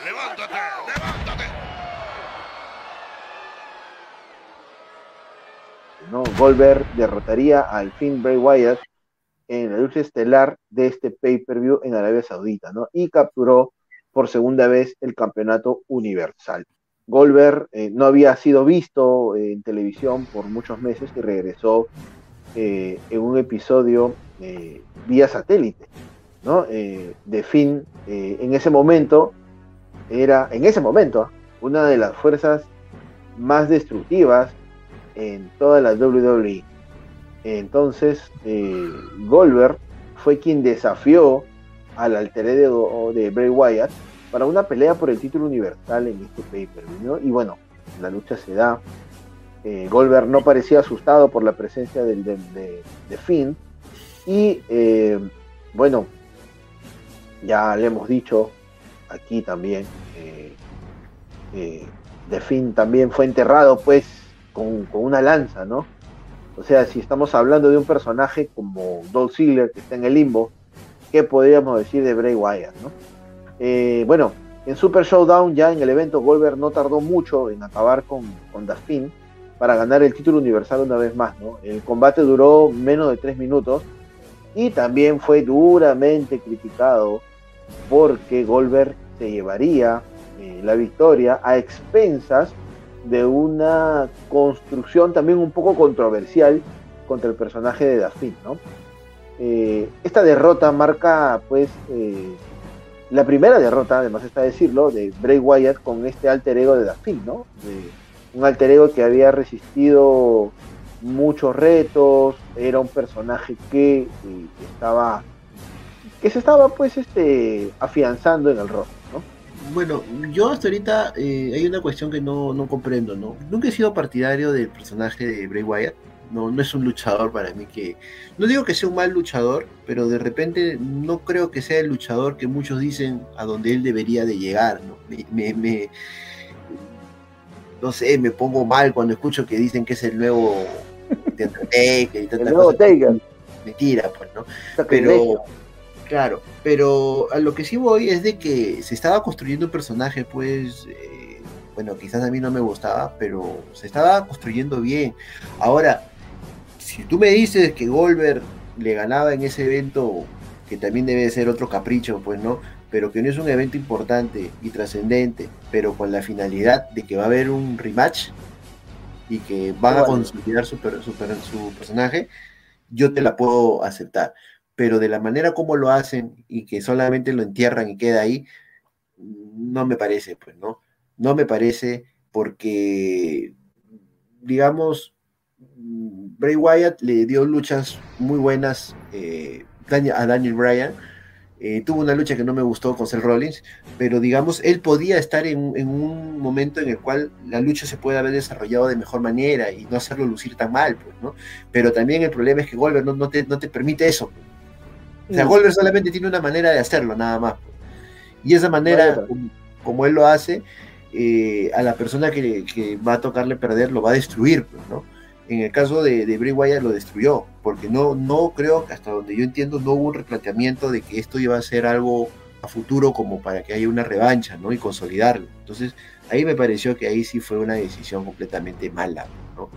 Levántate, levántate. ¿No? Goldberg derrotaría al Finn Bray Wyatt en la lucha estelar de este pay-per-view en Arabia Saudita, ¿no? Y capturó por segunda vez el campeonato universal. Goldberg eh, no había sido visto en televisión por muchos meses y regresó en un episodio vía satélite, ¿no? de fin, en ese momento, era, en ese momento, una de las fuerzas más destructivas en toda la WWE. Entonces, eh, Goldberg fue quien desafió al alter ego de Bray Wyatt para una pelea por el título universal en este pay-per-view. Y bueno, la lucha se da. Eh, Goldberg no parecía asustado por la presencia de, de, Finn. Y eh, bueno, ya le hemos dicho aquí también, de Finn también fue enterrado pues con, una lanza, ¿no? O sea, si estamos hablando de un personaje como Dolph Ziggler que está en el limbo, ¿qué podríamos decir de Bray Wyatt, no? Eh, bueno, en Super Showdown ya en el evento Goldberg no tardó mucho en acabar con, con para ganar el título universal una vez más, ¿no? El combate duró menos de tres minutos y también fue duramente criticado porque Goldberg se llevaría eh, la victoria a expensas de una construcción también un poco controversial contra el personaje de Daphne, ¿no? Eh, esta derrota marca, pues, eh, la primera derrota, además está decirlo, de Bray Wyatt con este alter ego de Daphne, ¿no? un alter ego que había resistido muchos retos, era un personaje que estaba, que se estaba, pues, este, afianzando en el ¿no? Bueno, yo hasta ahorita eh, hay una cuestión que no, comprendo, ¿no? Nunca he sido partidario del personaje de Bray Wyatt. No, no es un luchador para mí que... No digo que sea un mal luchador, pero de repente no creo que sea el luchador que muchos dicen a donde él debería de llegar, ¿no? Me, me, no sé, me pongo mal cuando escucho que dicen que es el nuevo [laughs] el nuevo Taker. Mentira, pues, ¿no? Pero... Claro, pero a lo que sí voy es de que se estaba construyendo un personaje, pues, eh, bueno, quizás a mí no me gustaba, pero se estaba construyendo bien. Ahora, si tú me dices que Goldberg le ganaba en ese evento, que también debe ser otro capricho, pues, ¿no? Pero que no es un evento importante y trascendente, pero con la finalidad de que va a haber un rematch y que van a consolidar su, su, su personaje, yo te la puedo aceptar pero de la manera como lo hacen y que solamente lo entierran y queda ahí, no me parece, pues, ¿no? No me parece porque, digamos, Bray Wyatt le dio luchas muy buenas eh, a Daniel Bryan. Eh, tuvo una lucha que no me gustó con Seth Rollins, pero digamos, él podía estar en, un momento en el cual la lucha se puede haber desarrollado de mejor manera y no hacerlo lucir tan mal, pues, ¿no? Pero también el problema es que Goldberg no, te, no te permite eso. O sea, Goldberg solamente tiene una manera de hacerlo, nada más. Y esa manera, como, él lo hace, eh, a la persona que, va a tocarle perder lo va a destruir, pues, ¿no? En el caso de, de Bray Wyatt lo destruyó, porque no, no creo que hasta donde yo entiendo no hubo un replanteamiento de que esto iba a ser algo a futuro como para que haya una revancha, ¿no? Y consolidarlo. Entonces, ahí me pareció que ahí sí fue una decisión completamente mala, ¿no?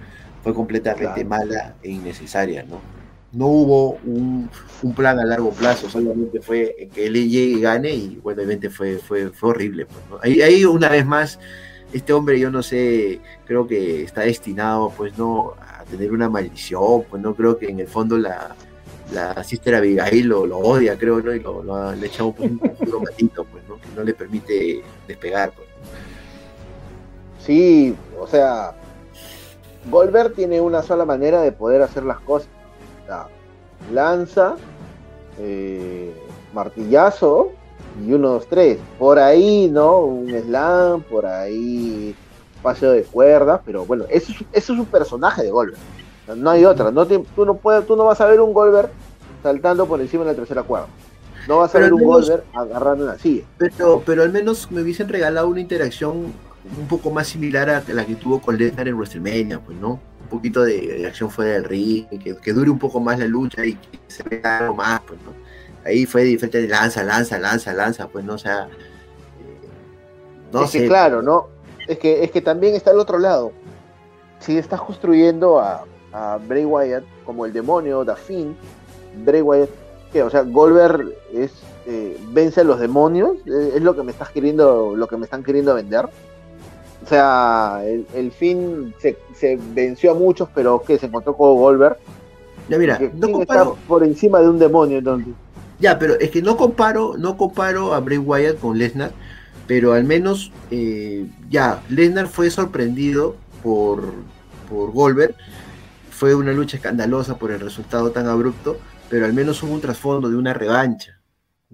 Fue completamente mala e innecesaria, ¿no? No hubo un, plan a largo plazo, solamente fue que él llegue y gane y bueno, obviamente fue, fue, fue horrible. Pues, ahí, una vez más, este hombre yo no sé, creo que está destinado pues no a tener una maldición, pues no creo que en el fondo la, la sister Abigail lo, lo odia, creo, ¿no? Y lo, lo le un, un gatito, [laughs] pues, ¿no? Que no le permite despegar, pues. Sí, o sea, Goldberg tiene una sola manera de poder hacer las cosas lanza, eh, martillazo y unos tres. Por ahí, ¿no? Un slam, por ahí paseo de cuerdas, pero bueno, eso, es un personaje de Goldberg. No hay otra. No tú, no puedes, tú no vas a ver un Goldberg saltando por encima de la tercera cuerda. No vas a ver un Goldberg agarrando una silla. Pero, pero al menos me hubiesen regalado una interacción un poco más similar a la que tuvo con Lesnar en WrestleMania, pues, ¿no? Poquito de, acción fuera del ring, que, dure un poco más la lucha y que se vea algo más, pues, ¿no? Ahí fue diferente de lanza, lanza, lanza, lanza, pues, ¿no? O sea, eh, no es sé. Que claro, ¿no? Es que, es que también está el otro lado. Si estás construyendo a, a Bray Wyatt como el demonio, Da Finn, Bray Wyatt, ¿qué? O sea, Goldberg es eh, vence a los demonios, ¿Es lo que me estás queriendo, lo que me están queriendo vender. O sea, el, fin se, venció a muchos, pero que se encontró con Goldberg. Ya mira, no comparo por encima de un demonio entonces. Ya, pero es que no comparo, no comparo a Bray Wyatt con Lesnar, pero al menos eh, ya Lesnar fue sorprendido por por Goldberg. Fue una lucha escandalosa por el resultado tan abrupto, pero al menos hubo un trasfondo de una revancha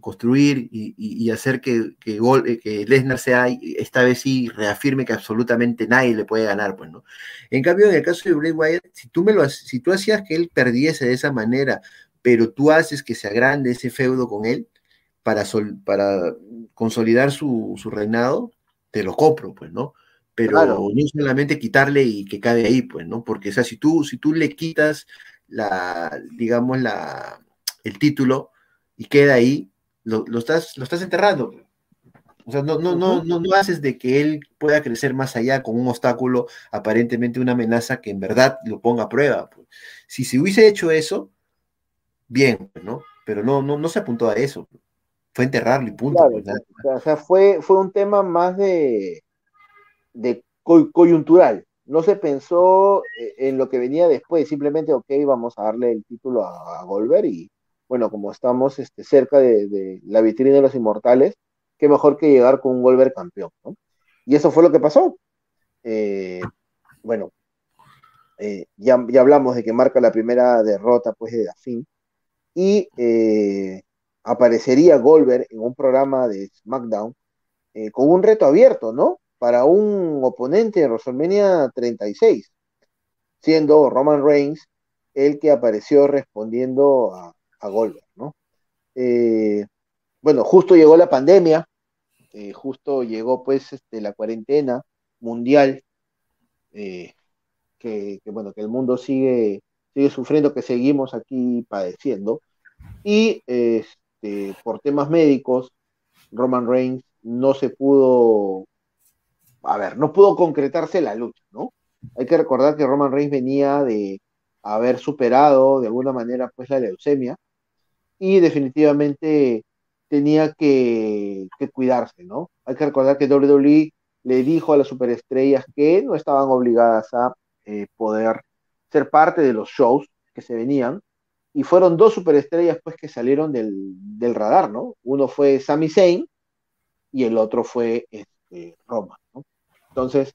construir y, hacer que, que, eh, que, Lesnar sea, esta vez sí, reafirme que absolutamente nadie le puede ganar, pues, ¿no? En cambio, en el caso de Bray Wyatt, si tú, me lo, si tú hacías que él perdiese de esa manera, pero tú haces que se agrande ese feudo con él para, para consolidar su, su reinado, te lo compro, pues, ¿no? Pero no solamente quitarle y que cae ahí, pues, ¿no? Porque, o sea, si tú, si tú le quitas la, digamos, la, el título y queda ahí, lo, estás, lo estás enterrando. O sea, no, no, no, no, haces de que él pueda crecer más allá con un obstáculo, aparentemente una amenaza que en verdad lo ponga a prueba. Pues. Si se hubiese hecho eso, bien, ¿no? Pero no, no, no se apuntó a eso. Fue enterrarlo y punto. Pues, o sea, fue, fue un tema más de, de coyuntural. No se pensó eh, en lo que venía después, simplemente, ok, vamos a darle el título a, a y bueno, como estamos este, cerca de, la vitrina de los inmortales, qué mejor que llegar con un Goldberg campeón, ¿no? Y eso fue lo que pasó. Eh, bueno, eh, ya, ya, hablamos de que marca la primera derrota pues de Dafin y aparecería Goldberg en un programa de SmackDown con un reto abierto, ¿no? para un oponente de WrestleMania 36, siendo Roman Reigns el que apareció respondiendo a, Goldberg, ¿no? Eh, bueno, justo llegó la pandemia, eh, justo llegó pues este, la cuarentena mundial, eh, que, bueno, que el mundo sigue, sigue sufriendo, que seguimos aquí padeciendo, y este, por temas médicos, Roman Reigns no se pudo a ver, no pudo concretarse la lucha, ¿no? Hay que recordar que Roman Reigns venía de haber superado de alguna manera pues la leucemia y definitivamente tenía que, cuidarse, ¿no? Hay que recordar que WWE le dijo a las superestrellas que no estaban obligadas a eh, poder ser parte de los shows que se venían y fueron dos superestrellas pues que salieron del, radar, ¿no? Uno fue Sami Zayn y el otro fue este, Roman, ¿no? Entonces,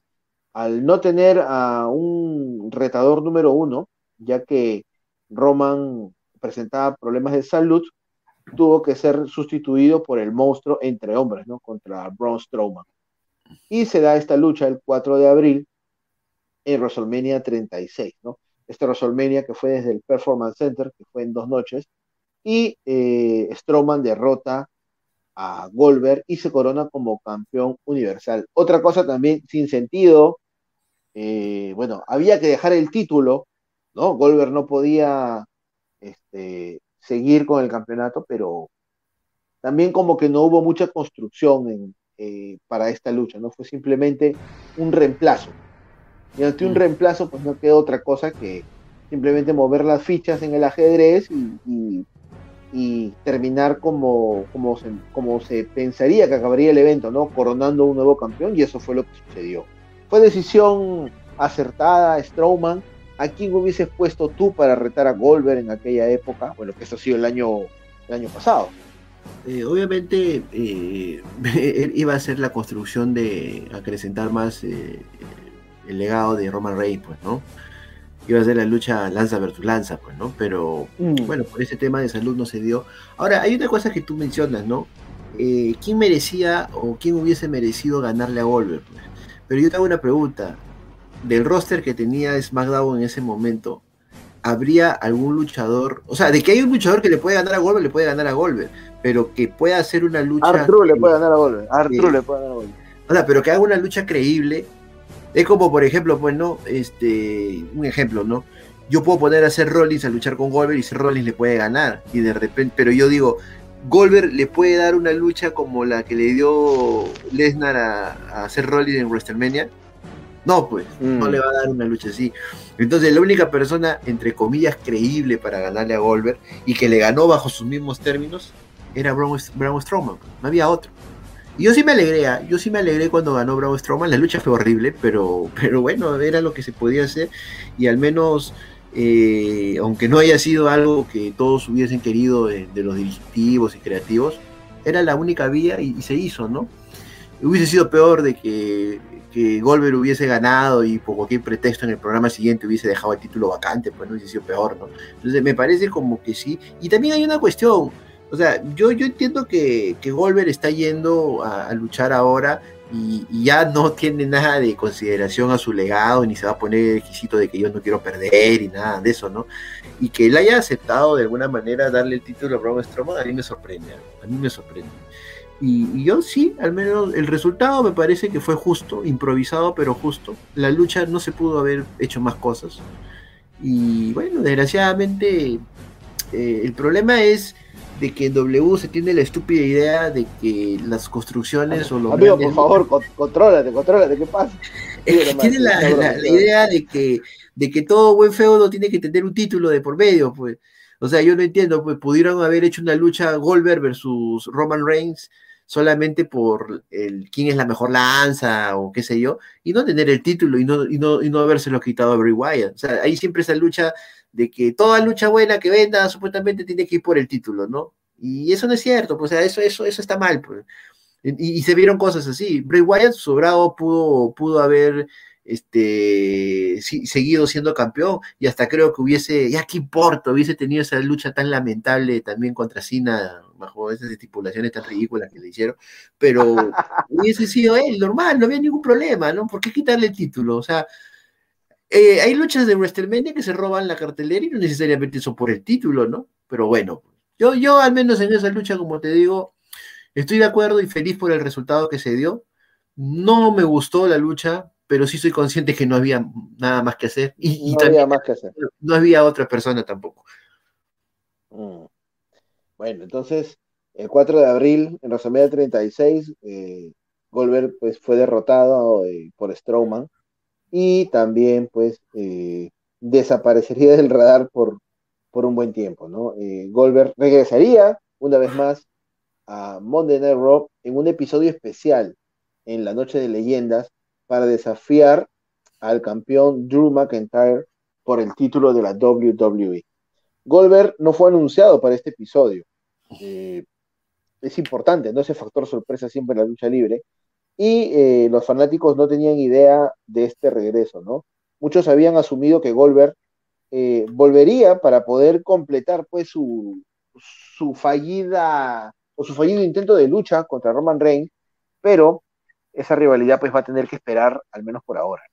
al no tener a un retador número uno, ya que Roman presentaba problemas de salud, tuvo que ser sustituido por el monstruo entre hombres, ¿no? Contra Braun Strowman. Y se da esta lucha el 4 de abril en WrestleMania 36, ¿no? Este WrestleMania que fue desde el Performance Center, que fue en dos noches, y eh, Strowman derrota a Goldberg y se corona como campeón universal. Otra cosa también sin sentido, eh, bueno, había que dejar el título, ¿no? Goldberg no podía este, seguir con el campeonato, pero también como que no hubo mucha construcción eh, para esta lucha, ¿no? Fue simplemente un reemplazo. Y ante un mm. reemplazo, pues no queda otra cosa que simplemente mover las fichas en el ajedrez y y terminar como, como, se, como se pensaría que acabaría el evento, ¿no? Coronando un nuevo campeón y eso fue lo que sucedió. Fue decisión acertada, Strowman. ¿A quién hubieses puesto tú para retar a Goldberg en aquella época? Bueno, que eso ha sido el año, el año pasado. Eh, obviamente eh, [laughs] iba a ser la construcción de acrecentar más eh, el legado de Roman Reigns, pues, ¿no? iba a ser la lucha lanza versus lanza, pues, ¿no? Pero mm. bueno, por ese tema de salud no se dio. Ahora, hay una cosa que tú mencionas, ¿no? Eh, ¿Quién merecía o quién hubiese merecido ganarle a Goldberg? Pues? Pero yo te hago una pregunta. Del roster que tenía SmackDown en ese momento, ¿habría algún luchador? O sea, de que hay un luchador que le puede ganar a Goldberg, le puede ganar a Goldberg, pero que pueda hacer una lucha. Arturo le puede ganar a Goldberg. Arturo le puede ganar a Goldberg. O sea, pero que haga una lucha creíble es como, por ejemplo, pues, ¿no? Este, un ejemplo, ¿no? Yo puedo poner a Seth Rollins a luchar con Goldberg y Seth Rollins le puede ganar. Y de repente, pero yo digo, Goldberg le puede dar una lucha como la que le dio Lesnar a, a Seth Rollins en WrestleMania. No, pues, no mm. le va a dar una lucha así. Entonces, la única persona, entre comillas, creíble para ganarle a Goldberg y que le ganó bajo sus mismos términos era Braun, Strowman. No había otro. yo sí me alegré, ¿ah? yo sí me alegré cuando ganó Bravo Strowman. La lucha fue horrible, pero, [laughs] pero bueno, era lo que se podía hacer. Y al menos, eh, aunque no haya sido algo que todos hubiesen querido de, los directivos y creativos, era la única vía y, se hizo, ¿no? Hubiese sido peor de que, que Goldberg hubiese ganado y por cualquier pretexto en el programa siguiente hubiese dejado el título vacante, pues no hubiese sido peor, ¿no? Entonces me parece como que sí. Y también hay una cuestión o sea, yo, yo entiendo que, que Goldberg está yendo a, luchar ahora y, ya no tiene nada de consideración a su legado, ni se va a poner el requisito de que yo no quiero perder y nada de eso, ¿no? Y que él haya aceptado de alguna manera darle el título a Braun Strowman, a mí me sorprende, a mí me sorprende. Y, yo sí, al menos el resultado me parece que fue justo, improvisado, pero justo. La lucha no se pudo haber hecho más cosas. Y bueno, desgraciadamente, eh, el problema es de que en W se tiene la estúpida idea de que las construcciones o los Amigo, por favor, contrólate, contrólate, ¿qué pasa? [laughs] tiene la, idea de que, de que todo buen feudo tiene que tener un título de por medio, pues. O sea, yo no entiendo, pues pudieron haber hecho una lucha Goldberg versus Roman Reigns solamente por el quién es la mejor lanza o qué sé yo, y no tener el título y no, y no, y no habérselo quitado a Bray Wyatt. O sea, hay siempre esa lucha de que toda lucha buena que venda supuestamente tiene que ir por el título, ¿no? Y eso no es cierto, pues, o sea, eso, eso, eso está mal, pues. Y, se vieron cosas así. Bray Wyatt, sobrado, pudo, pudo haber este, seguido siendo campeón y hasta creo que hubiese, ya qué importa, hubiese tenido esa lucha tan lamentable también contra Cena, bajo esas estipulaciones tan ridículas que le hicieron, pero [laughs] hubiese sido él, normal, no había ningún problema, ¿no? ¿Por qué quitarle el título? O sea, eh, hay luchas de WrestleMania que se roban la cartelera y no necesariamente son por el título, ¿no? Pero bueno, yo, yo al menos en esa lucha, como te digo, estoy de acuerdo y feliz por el resultado que se dio. No me gustó la lucha, pero sí soy consciente que no había nada más que hacer. Y, no había más que hacer. No había otra persona tampoco. Mm. Bueno, entonces, el 4 de abril, en WrestleMania 36, eh, Goldberg pues, fue derrotado eh, por Strowman y también pues eh, desaparecería [laughs] del radar por, por un buen tiempo, ¿no? Goldberg regresaría una vez más a Monday Night Raw en un episodio especial en la Noche de Leyendas para desafiar al campeón Drew McIntyre por el título de la WWE. Goldberg no fue anunciado para este episodio. Eh, es importante, ¿no? Ese factor sorpresa siempre en la lucha libre y eh, los fanáticos no tenían idea de este regreso, ¿no? Muchos habían asumido que Goldberg eh, volvería para poder completar pues su, su fallida o su fallido intento de lucha contra Roman Reigns, pero esa rivalidad pues va a tener que esperar al menos por ahora.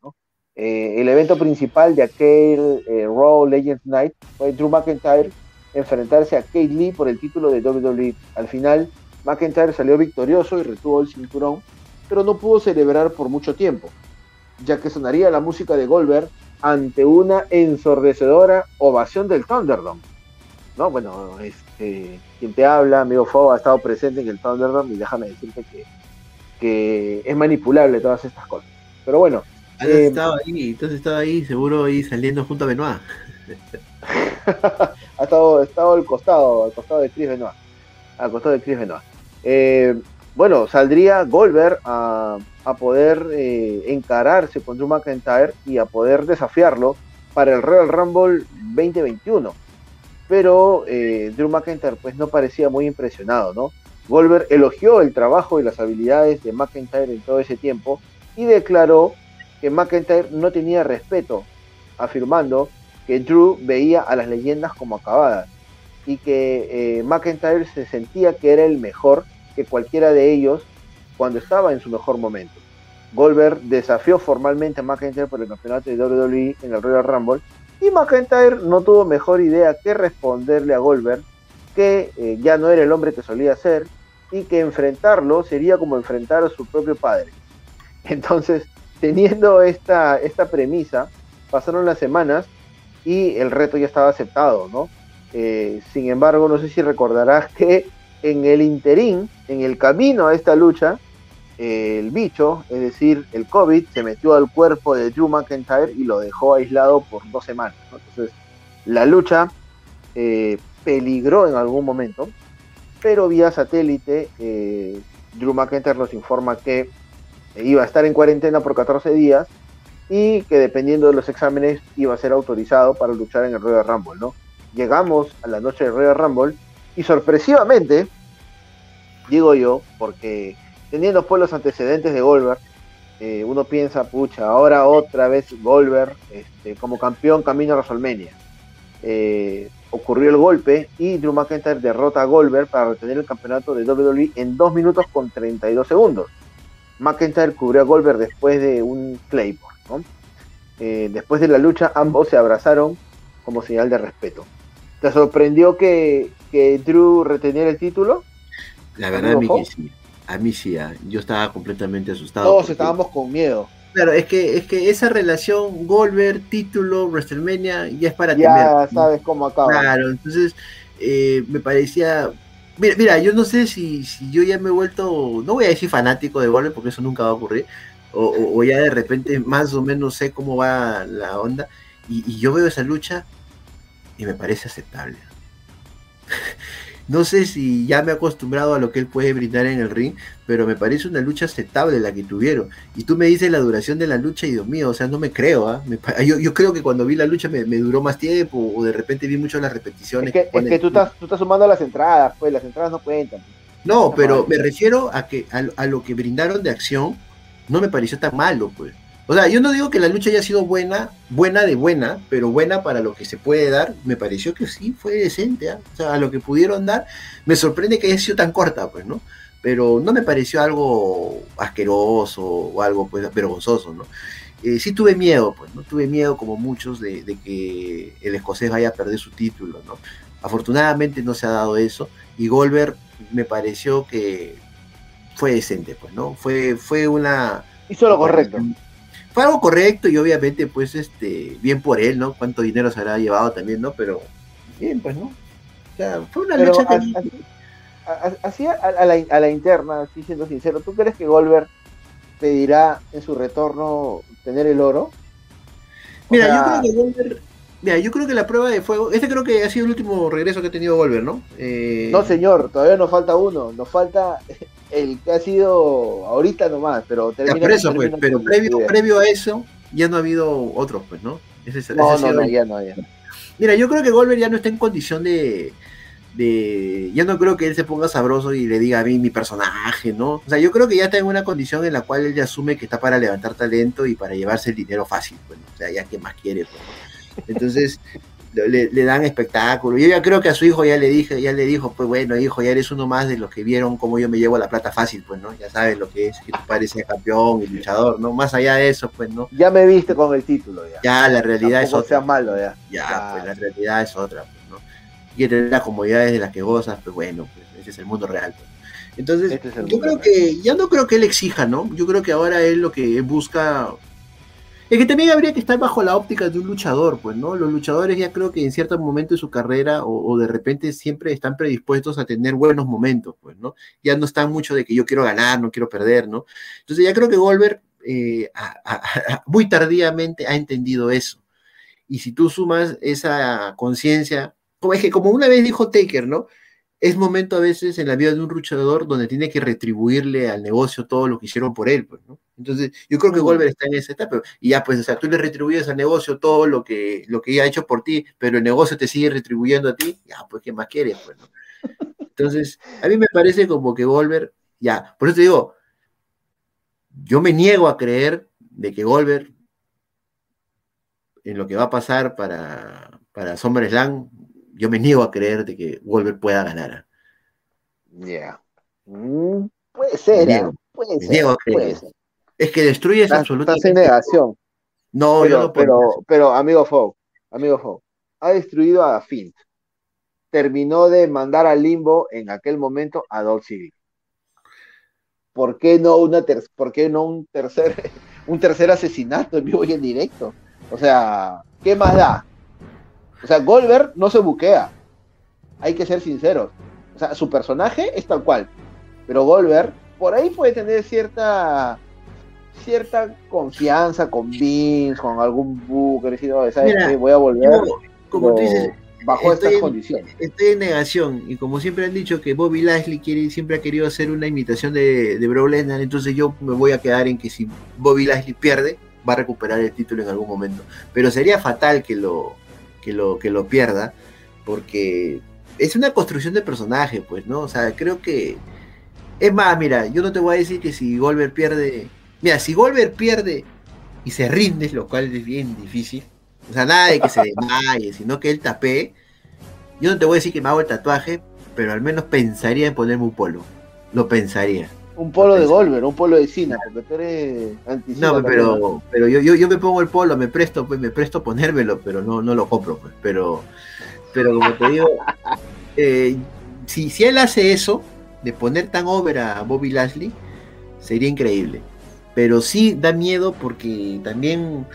Eh, el evento principal de aquel Raw Legends Night fue Drew McIntyre enfrentarse a Kate Lee por el título de WWE. Al final, McIntyre salió victorioso y retuvo el cinturón, pero no pudo celebrar por mucho tiempo, ya que sonaría la música de Goldberg ante una ensordecedora ovación del Thunderdome. No, bueno, este, quien te habla, amigo Fo, ha estado presente en el Thunderdome y déjame decirte que, que es manipulable todas estas cosas. Pero bueno. Eh, ahí, entonces estaba ahí, seguro ahí saliendo junto a Benoit. [laughs] ha estado, estado al costado, al costado de Chris Benoit. Al costado de Chris Benoit. Eh, bueno, saldría Goldberg a, poder eh, encararse con Drew McIntyre y a poder desafiarlo para el Royal Rumble 2021. Pero eh, Drew McIntyre pues no parecía muy impresionado, ¿no? Goldberg elogió el trabajo y las habilidades de McIntyre en todo ese tiempo y declaró que McIntyre no tenía respeto, afirmando que Drew veía a las leyendas como acabadas y que eh, McIntyre se sentía que era el mejor que cualquiera de ellos cuando estaba en su mejor momento. Goldberg desafió formalmente a McIntyre por el campeonato de WWE en el Royal Rumble y McIntyre no tuvo mejor idea que responderle a Goldberg que eh, ya no era el hombre que solía ser y que enfrentarlo sería como enfrentar a su propio padre. [laughs] Entonces, teniendo esta, esta premisa, pasaron las semanas y el reto ya estaba aceptado, ¿no? Eh, sin embargo, no sé si recordarás [laughs] que en el interín, en el camino a esta lucha, el bicho, es decir, el COVID, se metió al cuerpo de Drew McIntyre y lo dejó aislado por dos semanas. Entonces, la lucha eh, peligró en algún momento, pero vía satélite, eh, Drew McIntyre nos informa que iba a estar en cuarentena por 14 días y que dependiendo de los exámenes iba a ser autorizado para luchar en el Royal Rumble, ¿no? Llegamos a la noche del Royal Rumble y sorpresivamente, digo yo, porque teniendo pues los antecedentes de Goldberg, eh, uno piensa, pucha, ahora otra vez Goldberg este, como campeón camino a WrestleMania. Eh, ocurrió el golpe y Drew McIntyre derrota a Goldberg para retener el campeonato de WWE en 2 minutos con 32 segundos. McIntyre cubrió a Goldberg después de un Claymore. Eh, después de la lucha, ambos se abrazaron como señal de respeto. ¿Te sorprendió que, que Drew reteniera el título? La verdad, a mí sí. A mí sí, ah, yo estaba completamente asustado. Todos estábamos con miedo. Claro, es que, es que esa relación Goldberg, título, WrestleMania, ya es para Ya sabes cómo acaba. Claro, entonces eh, me parecía. Mira, mira, yo no sé si, si yo ya me he vuelto, no voy a decir fanático de Goldberg, porque eso nunca va a ocurrir, o, ya de repente más o menos sé cómo va la onda, y, yo veo esa lucha y me parece aceptable. No sé si ya me he acostumbrado a lo que él puede brindar en el ring, pero me parece una lucha aceptable la que tuvieron. Y tú me dices la duración de la lucha y Dios mío, o sea, no me creo. ¿ah? Yo, creo que cuando vi la lucha me, duró más tiempo o de repente vi mucho las repeticiones. Es que, tú, estás, tú estás sumando las entradas, pues las entradas no cuentan. No, pero me refiero a que a lo que brindaron de acción no me pareció tan malo, pues. O sea, yo no digo que la lucha haya sido buena, buena de buena, pero buena para lo que se puede dar, me pareció que sí, fue decente, ¿ah? o sea, a lo que pudieron dar, me sorprende que haya sido tan corta, pues, ¿no? Pero no me pareció algo asqueroso o algo, pues, vergonzoso, ¿no? Eh, sí tuve miedo, pues, ¿no? Tuve miedo, como muchos, de, de, que el escocés vaya a perder su título, ¿no? Afortunadamente no se ha dado eso, y Goldberg me pareció que fue decente, pues, ¿no? Fue, fue una... Hizo lo correcto. Fue algo correcto y obviamente, pues, este, bien por él, ¿no? Cuánto dinero se habrá llevado también, ¿no? Pero, bien, pues, ¿no? O sea, fue una lucha Así, a, la, a la interna, así siendo sincero, ¿tú crees que Goldberg pedirá en su retorno tener el oro? Mira, yo creo que Goldberg Mira, yo creo que la prueba de fuego, este creo que ha sido el último regreso que ha tenido Volver, ¿no? Eh... No, señor, todavía nos falta uno, nos falta [laughs] el que ha sido ahorita nomás, pero termina, por eso, pues, pero previo, previo a eso ya no ha habido otros, pues, ¿no? Ese, no, no, no, ya no, ya. Mira, yo creo que Goldberg ya no está en condición de, de, ya no creo que él se ponga sabroso y le diga a mí mi personaje, ¿no? O sea, yo creo que ya está en una condición en la cual él ya asume que está para levantar talento y para llevarse el dinero fácil, pues, o sea, ya que más quiere, pues, entonces le, dan espectáculo. Yo ya creo que a su hijo ya le dije, ya le dijo, pues bueno, hijo, ya eres uno más de los que vieron cómo yo me llevo la plata fácil, pues, ¿no? Ya sabes lo que es, que tu padre sea campeón y luchador, ¿no? Más allá de eso, pues, ¿no? Ya me viste con el título, ya. Ya, la realidad es otra. sea malo, ya. Ya, pues la realidad es otra, pues, ¿no? Y tener las comodidades de las que gozas, pues bueno, pues ese es el mundo real, pues. Entonces, este yo creo que, ya no creo que él exija, ¿no? Yo creo que ahora él lo que busca es que también habría que estar bajo la óptica de un luchador, pues, ¿no? Los luchadores ya creo que en cierto momento de su carrera o, de repente siempre están predispuestos a tener buenos momentos, pues, ¿no? Ya no están mucho de que yo quiero ganar, no quiero perder, ¿no? Entonces ya creo que Goldberg eh, muy tardíamente ha entendido eso. Y si tú sumas esa conciencia, como es que como una vez dijo Taker, ¿no? es momento a veces en la vida de un luchador donde tiene que retribuirle al negocio todo lo que hicieron por él, pues, ¿no? Entonces, yo creo que Goldberg está en esa etapa. Y ya, pues, o sea, tú le retribuyes al negocio todo lo que, lo que ha hecho por ti, pero el negocio te sigue retribuyendo a ti, ya, pues, ¿qué más quieres, pues, ¿no? Entonces, a mí me parece como que Goldberg, ya, por eso te digo, yo me niego a creer de que Goldberg, en lo que va a pasar para, para SummerSlam, yo me niego a creer de que Wolver pueda ganar. Ya. Mm, puede ser, puede, ser, puede, ser, Es que destruyes absolutamente. Estás en negación. No, pero, yo no pero, pero, amigo Fogg, amigo Fogg, ha destruido a Finn. Terminó de mandar al limbo en aquel momento a Dolph Ziggler. ¿Por qué no una por qué no un tercer [laughs] un tercer asesinato en vivo y en directo? O sea, ¿qué más da? O sea, Goldberg no se buquea. Hay que ser sinceros. O sea, su personaje es tal cual. Pero Goldberg, por ahí puede tener cierta cierta confianza con Vince, con algún Booker, decir, ¿sabes Voy a volver. como tú dices, bajo estas condiciones. Estoy en negación, y como siempre han dicho que Bobby Lashley quiere, siempre ha querido hacer una imitación de, de Brock Lesnar, entonces yo me voy a quedar en que si Bobby Lashley pierde, va a recuperar el título en algún momento. Pero sería fatal que lo, que lo, que lo pierda, porque es una construcción de personaje, pues, ¿no? O sea, creo que. Es más, mira, yo no te voy a decir que si Goldberg pierde. Mira, si Goldberg pierde y se rinde, lo cual es bien difícil. O sea, nada de que se desmaye, sino que él tapee. Yo no te voy a decir que me hago el tatuaje, pero al menos pensaría en ponerme un polo. Lo pensaría. Un polo de Goldberg, un polo de Cina, porque tú eres anti No, pero, pero yo, yo, yo me pongo el polo, me presto, pues me presto ponérmelo, pero no, no lo compro, pues. Pero, pero como te digo, [laughs] eh, si, si él hace eso, de poner tan over a Bobby Lashley, sería increíble. Pero sí da miedo porque también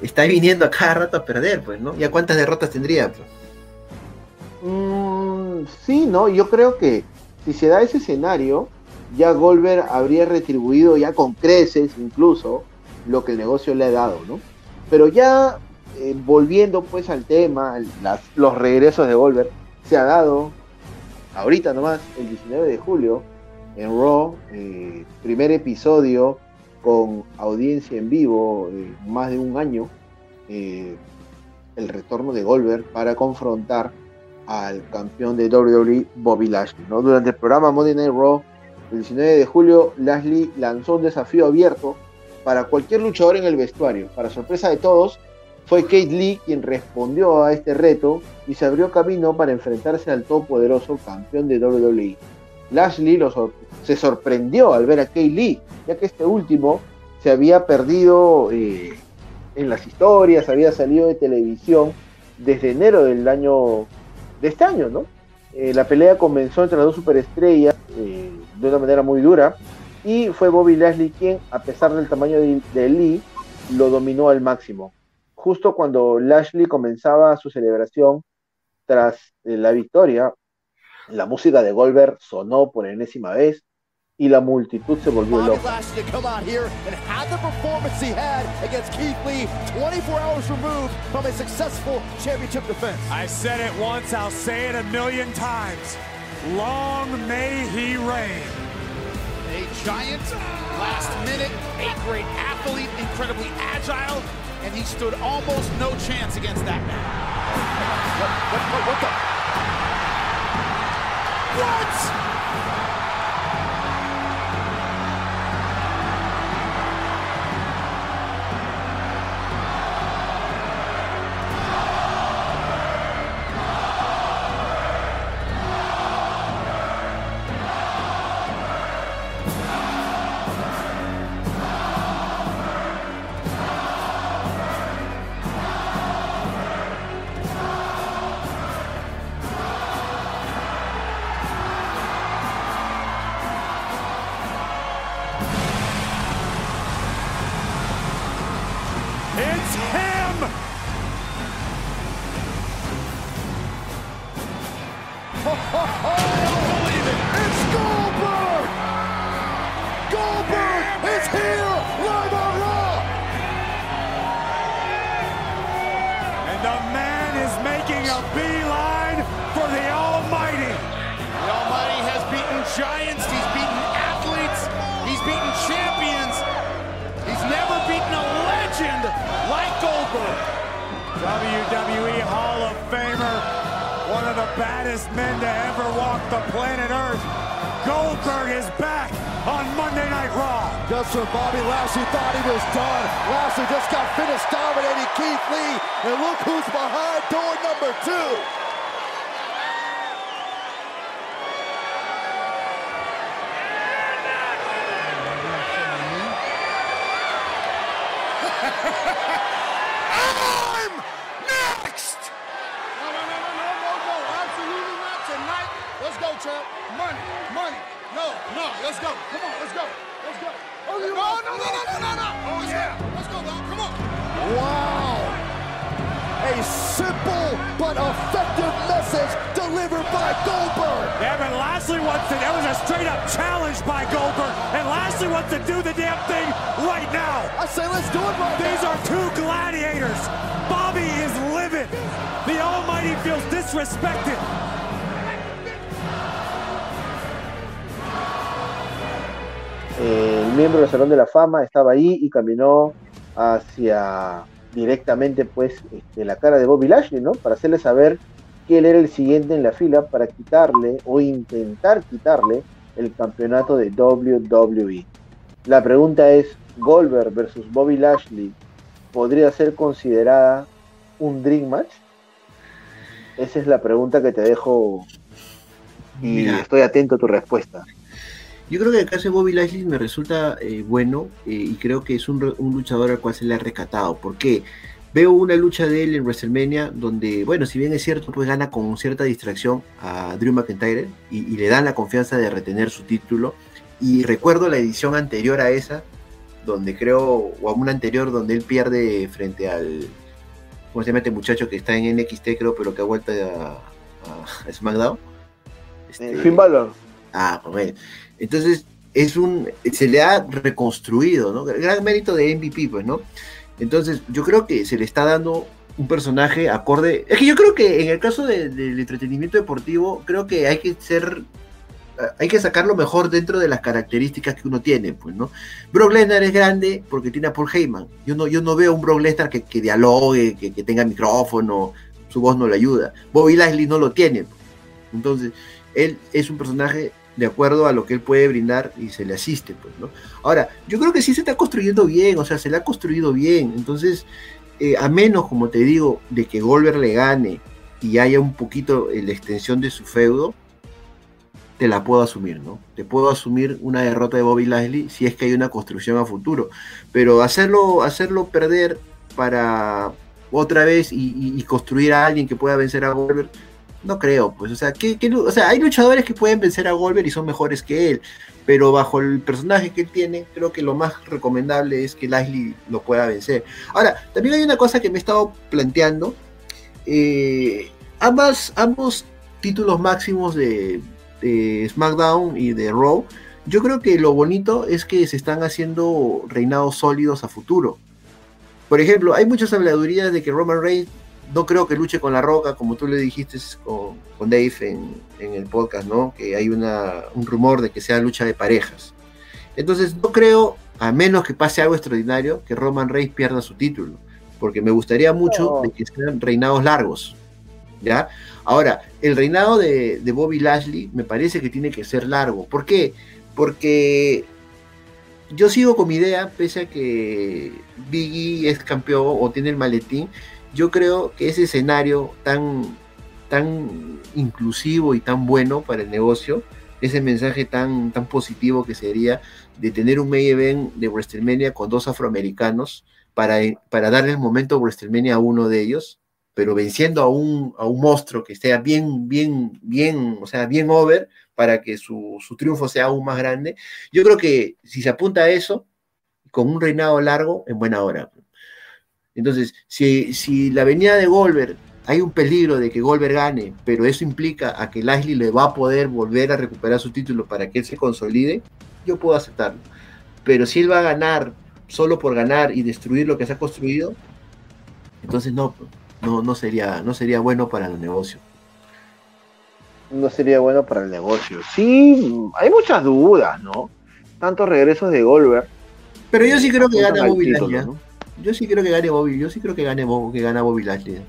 está viniendo a cada rato a perder, pues, ¿no? ¿Ya cuántas derrotas tendría? Pues? Mm, sí, no, yo creo que si se da ese escenario, ya Goldberg habría retribuido ya con creces incluso lo que el negocio le ha dado, ¿no? Pero ya eh, volviendo pues al tema, los regresos de Goldberg, se ha dado ahorita nomás, el 19 de julio, en Raw, eh, primer episodio con audiencia en vivo, eh, más de un año, el retorno de Goldberg para confrontar al campeón de WWE, Bobby Lashley. ¿no? Durante el programa Monday Night Raw, el 19 de julio, Lashley lanzó un desafío abierto para cualquier luchador en el vestuario. Para sorpresa de todos, fue Kate Lee quien respondió a este reto y se abrió camino para enfrentarse al todopoderoso campeón de WWE. Lashley se sorprendió al ver a Kate Lee, ya que este último se había perdido eh, en las historias, había salido de televisión desde enero del año de este año, ¿no? Eh, la pelea comenzó entre las dos superestrellas eh, de una manera muy dura y fue Bobby Lashley quien, a pesar del tamaño de, Lee, lo dominó al máximo. Justo cuando Lashley comenzaba su celebración tras la victoria, la música de Goldberg sonó por enésima vez y la multitud se volvió loca. I said it once, I'll say it a million times. Long may he reign. A giant, last minute, a great athlete, incredibly agile, and he stood almost no chance against that man. What, what, what, what the? What? WWE Hall of Famer, one of the baddest men to ever walk the planet Earth. Goldberg is back on Monday Night Raw. Just when Bobby Lashley thought he was done, Lashley just got finished dominating Keith Lee, and look who's behind door number two. Miembro del Salón de la Fama estaba ahí y caminó hacia directamente pues este, la cara de Bobby Lashley, ¿no? Para hacerle saber que él era el siguiente en la fila para quitarle o intentar quitarle el campeonato de WWE. La pregunta es, Goldberg versus Bobby Lashley podría ser considerada un Dream Match? Esa es la pregunta que te dejo y estoy atento a tu respuesta. Yo creo que el caso de Bobby Lashley me resulta eh, bueno eh, y creo que es un, luchador al cual se le ha rescatado. porque Veo una lucha de él en WrestleMania donde, bueno, si bien es cierto, pues gana con cierta distracción a Drew McIntyre y, le dan la confianza de retener su título. Y recuerdo la edición anterior a esa, donde creo, o a una anterior, donde él pierde frente al, ¿cómo se llama este muchacho que está en NXT, creo, pero que ha vuelto a, SmackDown? Este, Finn Balor. Ah, pues Entonces, es un, se le ha reconstruido, ¿no? Gran mérito de MVP, pues, ¿no? Entonces, yo creo que se le está dando un personaje acorde. Es que yo creo que en el caso del entretenimiento deportivo, creo que hay que ser. Hay que sacar lo mejor dentro de las características que uno tiene, pues, ¿no? Brock Lesnar es grande porque tiene a Paul Heyman. Yo no, yo no veo un Brock Lesnar que, dialogue, que, que, tenga micrófono, su voz no le ayuda. Bobby Lashley no lo tiene. Pues. Entonces, él es un personaje de acuerdo a lo que él puede brindar y se le asiste, pues, ¿no? Ahora, yo creo que sí se está construyendo bien, o sea, se le ha construido bien, entonces, eh, a menos, como te digo, de que Goldberg le gane y haya un poquito la extensión de su feudo, te la puedo asumir, ¿no? Te puedo asumir una derrota de Bobby Lashley si es que hay una construcción a futuro, pero hacerlo, hacerlo perder para otra vez y, y construir a alguien que pueda vencer a Goldberg, no creo, pues, o sea, ¿qué, o sea, hay luchadores que pueden vencer a Goldberg y son mejores que él, pero bajo el personaje que él tiene, creo que lo más recomendable es que Lashley lo pueda vencer. Ahora, también hay una cosa que me he estado planteando. Eh, ambas, ambos títulos máximos de, de SmackDown y de Raw, yo creo que lo bonito es que se están haciendo reinados sólidos a futuro. Por ejemplo, hay muchas habladurías de que Roman Reigns no creo que luche con La Roca, como tú le dijiste con, Dave en, el podcast, ¿no? Que hay una, un rumor de que sea lucha de parejas. Entonces, no creo, a menos que pase algo extraordinario, que Roman Reigns pierda su título. Porque me gustaría mucho que sean reinados largos. ¿Ya? Ahora, el reinado de, de Bobby Lashley me parece que tiene que ser largo. ¿Por qué? Porque yo sigo con mi idea, pese a que Biggie es campeón o tiene el maletín, yo creo que ese escenario tan, tan inclusivo y tan bueno para el negocio, ese mensaje tan, tan positivo que sería de tener un main event de WrestleMania con dos afroamericanos para, para darle el momento WrestleMania a uno de ellos, pero venciendo a un, a un monstruo que esté bien, bien, bien, o sea, bien over para que su, su triunfo sea aún más grande. Yo creo que si se apunta a eso, con un reinado largo, en buena hora. Entonces, si, si la venida de Goldberg hay un peligro de que Goldberg gane, pero eso implica a que Lashley le va a poder volver a recuperar su título para que él se consolide, yo puedo aceptarlo. Pero si él va a ganar solo por ganar y destruir lo que se ha construido, entonces no, no, no, sería, no sería bueno para el negocio. No sería bueno para el negocio. Sí, hay muchas dudas, ¿no? Tantos regresos de Goldberg. Pero yo sí creo que gana Bobby Lashley. ¿no? Yo sí creo que gane Bobby, yo sí creo que gane que gana Bobby Lashley.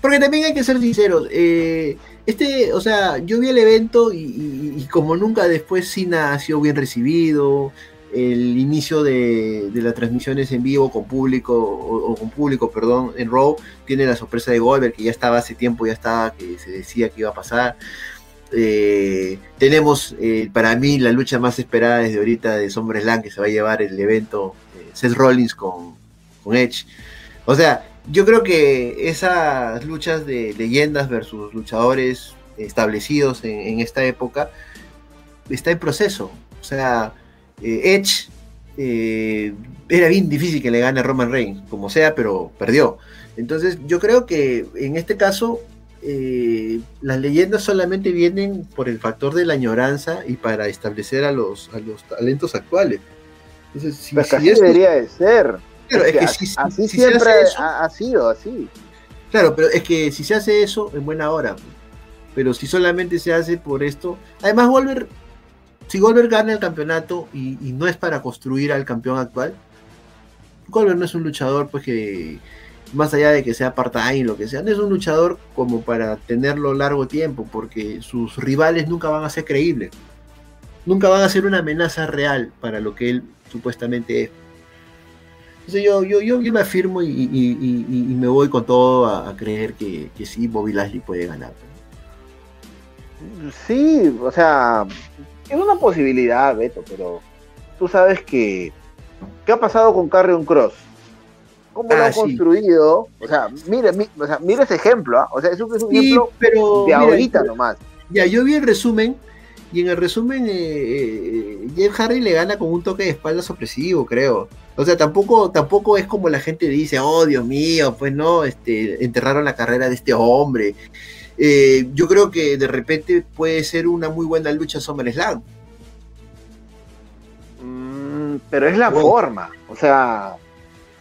Porque también hay que ser sinceros, eh, este, o sea, yo vi el evento y, como nunca después Cena ha sido bien recibido, el inicio de, las transmisiones en vivo con público, o, con público, perdón, en Raw, tiene la sorpresa de Goldberg, que ya estaba hace tiempo, ya estaba, que se decía que iba a pasar. Eh, tenemos eh, para mí la lucha más esperada desde ahorita de SummerSlam que se va a llevar el evento Seth Rollins con, con Edge. O sea, yo creo que esas luchas de leyendas versus luchadores establecidos en, esta época está en proceso. O sea, eh, Edge eh, era bien difícil que le gane a Roman Reigns, como sea, pero perdió. Entonces, yo creo que en este caso eh, las leyendas solamente vienen por el factor de la añoranza y para establecer a los, a los talentos actuales. Entonces, si, debería de ser. así, siempre ha, sido, así. Claro, pero es que si se hace eso, en buena hora. Pues. Pero si solamente se hace por esto. Además, Goldberg, si Goldberg gana el campeonato y, no es para construir al campeón actual, Goldberg no es un luchador, pues que más allá de que sea part-time, lo que sea, no es un luchador como para tenerlo largo tiempo, porque sus rivales nunca van a ser creíbles. Nunca van a ser una amenaza real para lo que él supuestamente es. Entonces yo, yo, yo, me afirmo y, me voy con todo a, creer que, que, sí, Bobby Lashley puede ganar. Sí, o sea, es una posibilidad, Beto, pero tú sabes que. ¿Qué ha pasado con Carrion Cross? ¿Cómo lo ha ah, construido? O sea, o sea, mire ese ejemplo, ¿ah? O sea, es un, ejemplo pero, de ahorita nomás. Ya, yo vi el resumen y en el resumen, eh, eh, Jeff Hardy le gana con un toque de espalda opresivo, creo. O sea, tampoco, tampoco es como la gente dice, oh Dios mío, pues no, este, enterraron la carrera de este hombre. Eh, yo creo que de repente puede ser una muy buena lucha SummerSlam. Mm, pero es la forma. O sea,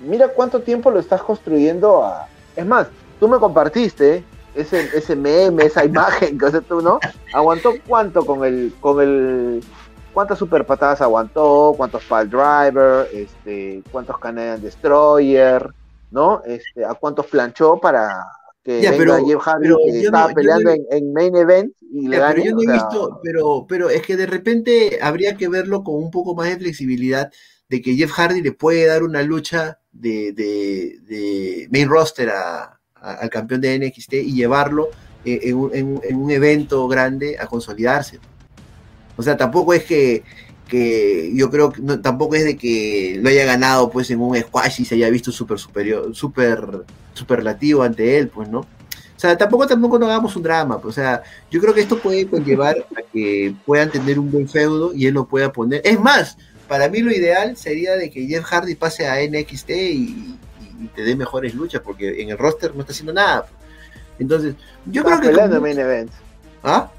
mira cuánto tiempo lo estás construyendo a. Es más, tú me compartiste ese, ese meme, esa imagen que haces tú, ¿no? ¿Aguantó cuánto con el, con el, cuántas super patadas aguantó, cuántos pile driver, este, cuántos Canadian Destroyer, ¿no? Este, a cuántos planchó para que ya, pero, Jeff Hardy que estaba peleando en, main event y le Pero yo no he visto, pero, pero es que de repente habría que verlo con un poco más de flexibilidad de que Jeff Hardy le puede dar una lucha de, de, de main roster a, al campeón de NXT y llevarlo eh, en, un evento grande a consolidarse. O sea, tampoco es que, yo creo que tampoco es de que lo haya ganado pues en un squash y se haya visto súper superior, súper superlativo ante él, pues, ¿no? O sea, tampoco, tampoco no hagamos un drama, pues, o sea, yo creo que esto puede conllevar a que puedan tener un buen feudo y él lo pueda poner. Es más, para mí lo ideal sería de que Jeff Hardy pase a NXT y, y te dé mejores luchas, porque en el roster no está haciendo nada. Entonces, yo creo que. peleando en main event. ¿Ah?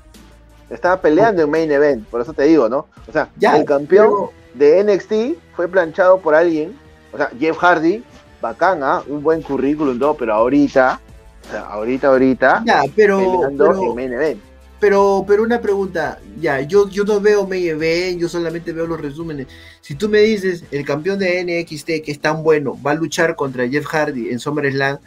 Estaba peleando en main event, por eso te digo, ¿no? O sea, ya, el campeón de NXT fue planchado por alguien. O sea, Jeff Hardy, bacán, ¿ah? Un buen currículum, todo, pero ahorita, o sea, ahorita, ahorita, ya, pero, peleando en main event. Pero, pero una pregunta, ya, yo, yo no veo May Event, yo solamente veo los resúmenes. Si tú me dices, el campeón de NXT que es tan bueno, va a luchar contra Jeff Hardy en SummerSlam,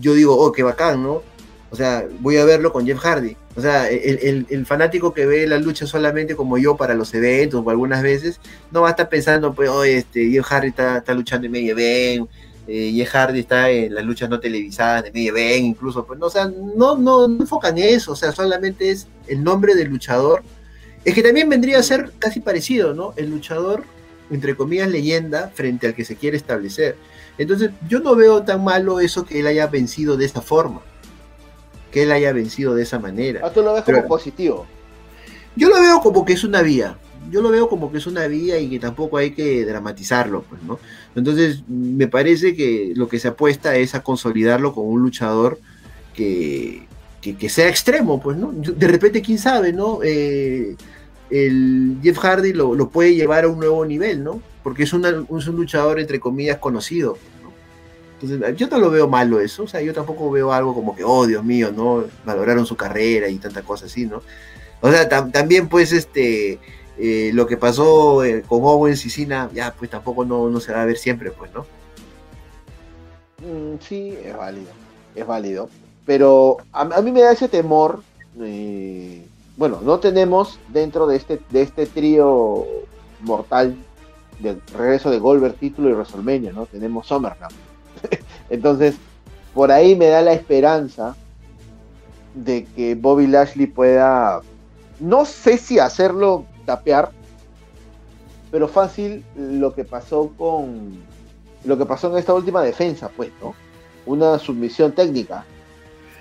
yo digo, oh, qué bacán, ¿no? O sea, voy a verlo con Jeff Hardy. O sea, el, fanático que ve la lucha solamente como yo para los eventos o algunas veces, no va a estar pensando, pues, oye, este, Jeff Hardy está, está luchando en May Event, eh, Jeff Hardy está en las luchas no televisadas de medio ven incluso, pues no, o sea, no, no, no enfocan eso, o sea, solamente es el nombre del luchador. Es que también vendría a ser casi parecido, ¿no? El luchador, entre comillas, leyenda frente al que se quiere establecer. Entonces, yo no veo tan malo eso que él haya vencido de esa forma. Que él haya vencido de esa manera. Ah, tú lo ves como positivo. Yo lo veo como que es una vía yo lo veo como que es una vía y que tampoco hay que dramatizarlo, pues, ¿no? Entonces, me parece que lo que se apuesta es a consolidarlo como un luchador que, que, sea extremo, pues, ¿no? De repente, quién sabe, ¿no? Eh, el Jeff Hardy lo, puede llevar a un nuevo nivel, ¿no? Porque es, un luchador, entre comillas, conocido. ¿no? Entonces, yo no lo veo malo eso, o sea, yo tampoco veo algo como que, oh, Dios mío, ¿no? Valoraron su carrera y tanta cosa así, ¿no? O sea, también, pues, este, eh, lo que pasó eh, con Owens y Cena, ya pues tampoco no, se va a ver siempre, pues, ¿no? Mm, sí, es válido, es válido. Pero a, mí me da ese temor. Eh, bueno, no tenemos dentro de este, de este trío mortal del regreso de Goldberg, título y WrestleMania, ¿no? Tenemos SummerSlam. [laughs] Entonces, por ahí me da la esperanza de que Bobby Lashley pueda, no sé si hacerlo tapear, pero fácil lo que pasó con lo que pasó en esta última defensa, pues, ¿no? Una submisión técnica.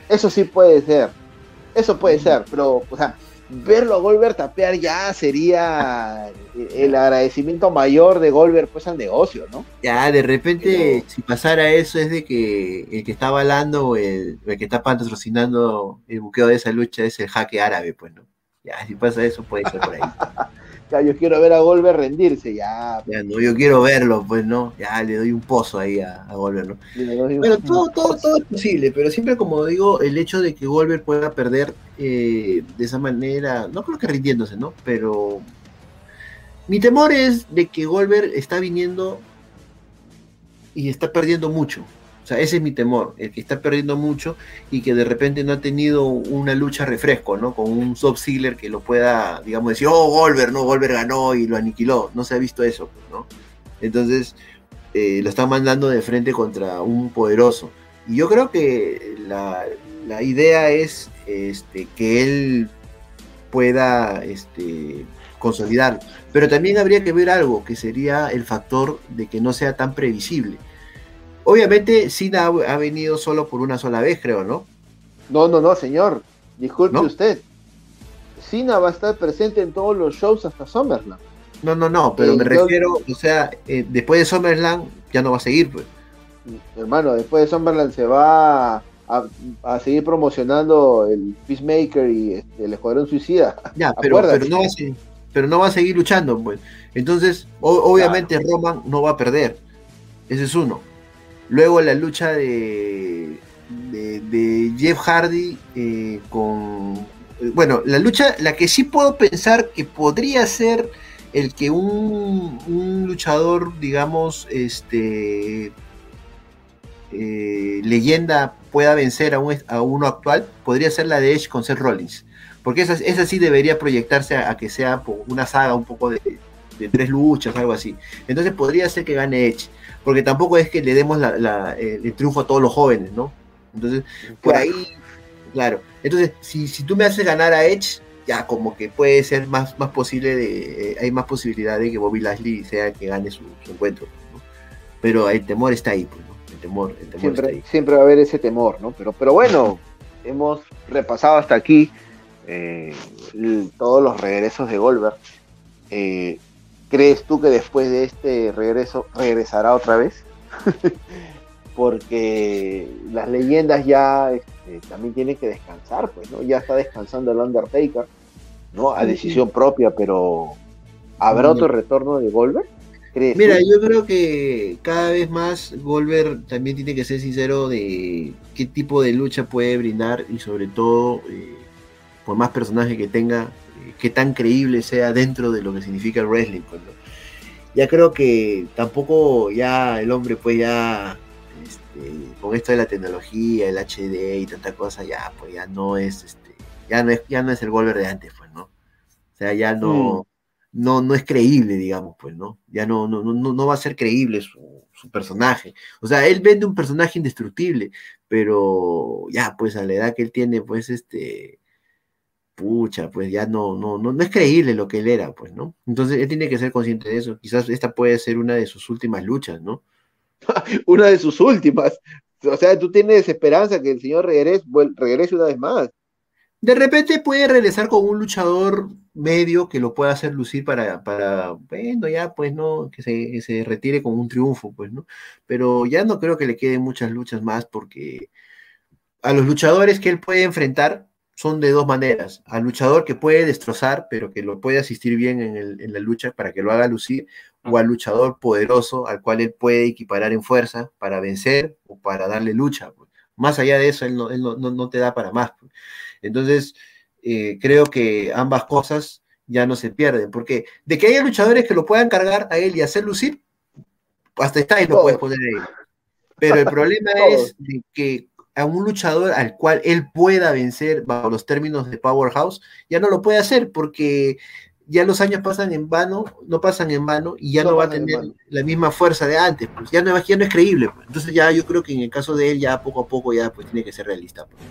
Eso sí puede ser. Eso puede ser, pero, o sea, verlo a Goldberg tapear ya sería el agradecimiento mayor de Goldberg pues al negocio, ¿no? Ya, de repente, si pasara eso, es de que el que está avalando, el, el que está patrocinando el buqueo de esa lucha es el jaque árabe, pues, ¿no? Ya, si pasa eso, puede ser por ahí. [laughs] Ya, yo quiero ver a Goldberg rendirse, ya. Ya, no, yo quiero verlo, pues no, ya le doy un pozo ahí a, a Goldberg, ¿no? Bueno, todo, todo, todo es posible, pero siempre como digo, el hecho de que Goldberg pueda perder eh, de esa manera, no creo que rindiéndose, ¿no? Pero mi temor es de que Goldberg está viniendo y está perdiendo mucho. O sea, ese es mi temor, el que está perdiendo mucho y que de repente no ha tenido una lucha refresco, ¿no? Con un Soft Ziggler que lo pueda, digamos, decir, oh, Goldberg, no, Goldberg ganó y lo aniquiló. No se ha visto eso, pues, ¿no? Entonces, eh, lo está mandando de frente contra un poderoso. Y yo creo que la, la idea es este, que él pueda este, consolidar. Pero también habría que ver algo, que sería el factor de que no sea tan previsible. Obviamente, Cena ha, venido solo por una sola vez, creo, ¿no? No, no, no, señor. Disculpe usted. Cena va a estar presente en todos los shows hasta SummerSlam. No, no, no, pero me refiero, o sea, eh, después de SummerSlam ya no va a seguir, pues. Hermano, después de SummerSlam se va a, seguir promocionando el Peacemaker y este, el Escuadrón Suicida. Ya, [laughs] pero, no va a seguir, pero no va a seguir luchando, pues. Entonces, obviamente Roman no va a perder. Ese es uno. Luego la lucha de, de, Jeff Hardy eh, con... Bueno, la lucha, la que sí puedo pensar que podría ser el que un, luchador, digamos, este... Eh, leyenda pueda vencer a, a, uno actual, podría ser la de Edge con Seth Rollins. Porque esa, esa sí debería proyectarse a, que sea una saga un poco de, de tres luchas, algo así. Entonces podría ser que gane Edge porque tampoco es que le demos eh, el triunfo a todos los jóvenes, ¿no? Entonces, por ahí, claro. Entonces, si, si tú me haces ganar a Edge, ya como que puede ser más, más posible, de, eh, hay más posibilidad de que Bobby Lashley sea que gane su, encuentro, ¿no? Pero el temor está ahí, pues, ¿no? El temor, el temor siempre, está ahí. Siempre va a haber ese temor, ¿no? Pero, pero bueno, [laughs] hemos repasado hasta aquí eh, todos los regresos de Goldberg. Eh, ¿Crees tú que después de este regreso regresará otra vez? [laughs] Porque las leyendas ya este, también tienen que descansar, pues, ¿no? Ya está descansando el Undertaker, ¿no? A decisión propia, pero ¿habrá otro retorno de Goldberg? Mira, yo creo que cada vez más Goldberg también tiene que ser sincero de qué tipo de lucha puede brindar y sobre todo, eh, por más personaje que tenga, qué tan creíble sea dentro de lo que significa el wrestling. Pues, ya creo que tampoco ya el hombre pues ya este, con esto de la tecnología, el HD y tanta cosa, ya pues ya no es este, ya no es, ya no es el Wolver de antes, pues, ¿no? O sea, ya no, mm. no, no es creíble, digamos, pues, ¿no? Ya no, no, no, no va a ser creíble su, su personaje. O sea, él vende un personaje indestructible, pero ya, pues a la edad que él tiene, pues, este, pucha, pues ya no, no, no, no es creíble lo que él era, pues, ¿no? Entonces él tiene que ser consciente de eso. Quizás esta puede ser una de sus últimas luchas, ¿no? [laughs] una de sus últimas. O sea, tú tienes esperanza que el señor regrese, regrese una vez más. De repente puede regresar con un luchador medio que lo pueda hacer lucir para, para bueno, ya pues no, que se, que se retire con un triunfo, pues, ¿no? Pero ya no creo que le queden muchas luchas más porque a los luchadores que él puede enfrentar, son de dos maneras. Al luchador que puede destrozar, pero que lo puede asistir bien en, la lucha para que lo haga lucir, o al luchador poderoso al cual él puede equiparar en fuerza para vencer o para darle lucha. Pues. Más allá de eso, él no, te da para más. Pues. Entonces, eh, creo que ambas cosas ya no se pierden, porque de que haya luchadores que lo puedan cargar a él y hacer lucir, hasta está y lo puedes poner ahí. Pero el problema [laughs] es que a un luchador al cual él pueda vencer bajo los términos de Powerhouse, ya no lo puede hacer porque ya los años pasan en vano, no pasan en vano y ya no, va a tener la misma fuerza de antes, pues ya no, ya no es creíble. Pues. Entonces ya yo creo que en el caso de él ya poco a poco ya pues tiene que ser realista. Pues.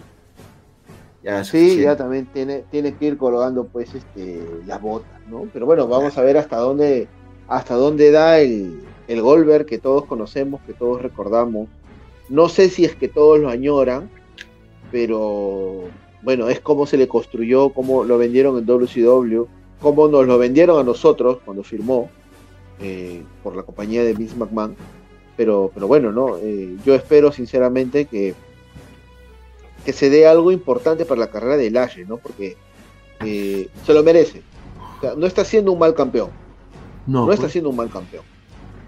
Ya sí, ya también tiene, tiene que ir colgando pues este, las botas, ¿no? Pero bueno, vamos a ver hasta dónde, hasta dónde da el, el Goldberg que todos conocemos, que todos recordamos, no sé si es que todos lo añoran, pero bueno, es como se le construyó, cómo lo vendieron en WCW, cómo nos lo vendieron a nosotros cuando firmó eh, por la compañía de Vince McMahon. Pero, pero bueno, ¿no? Eh, yo espero sinceramente que, que se dé algo importante para la carrera de Lashley, ¿no? Porque eh, se lo merece. no está siendo un mal campeón. No, No está pues, siendo un mal campeón.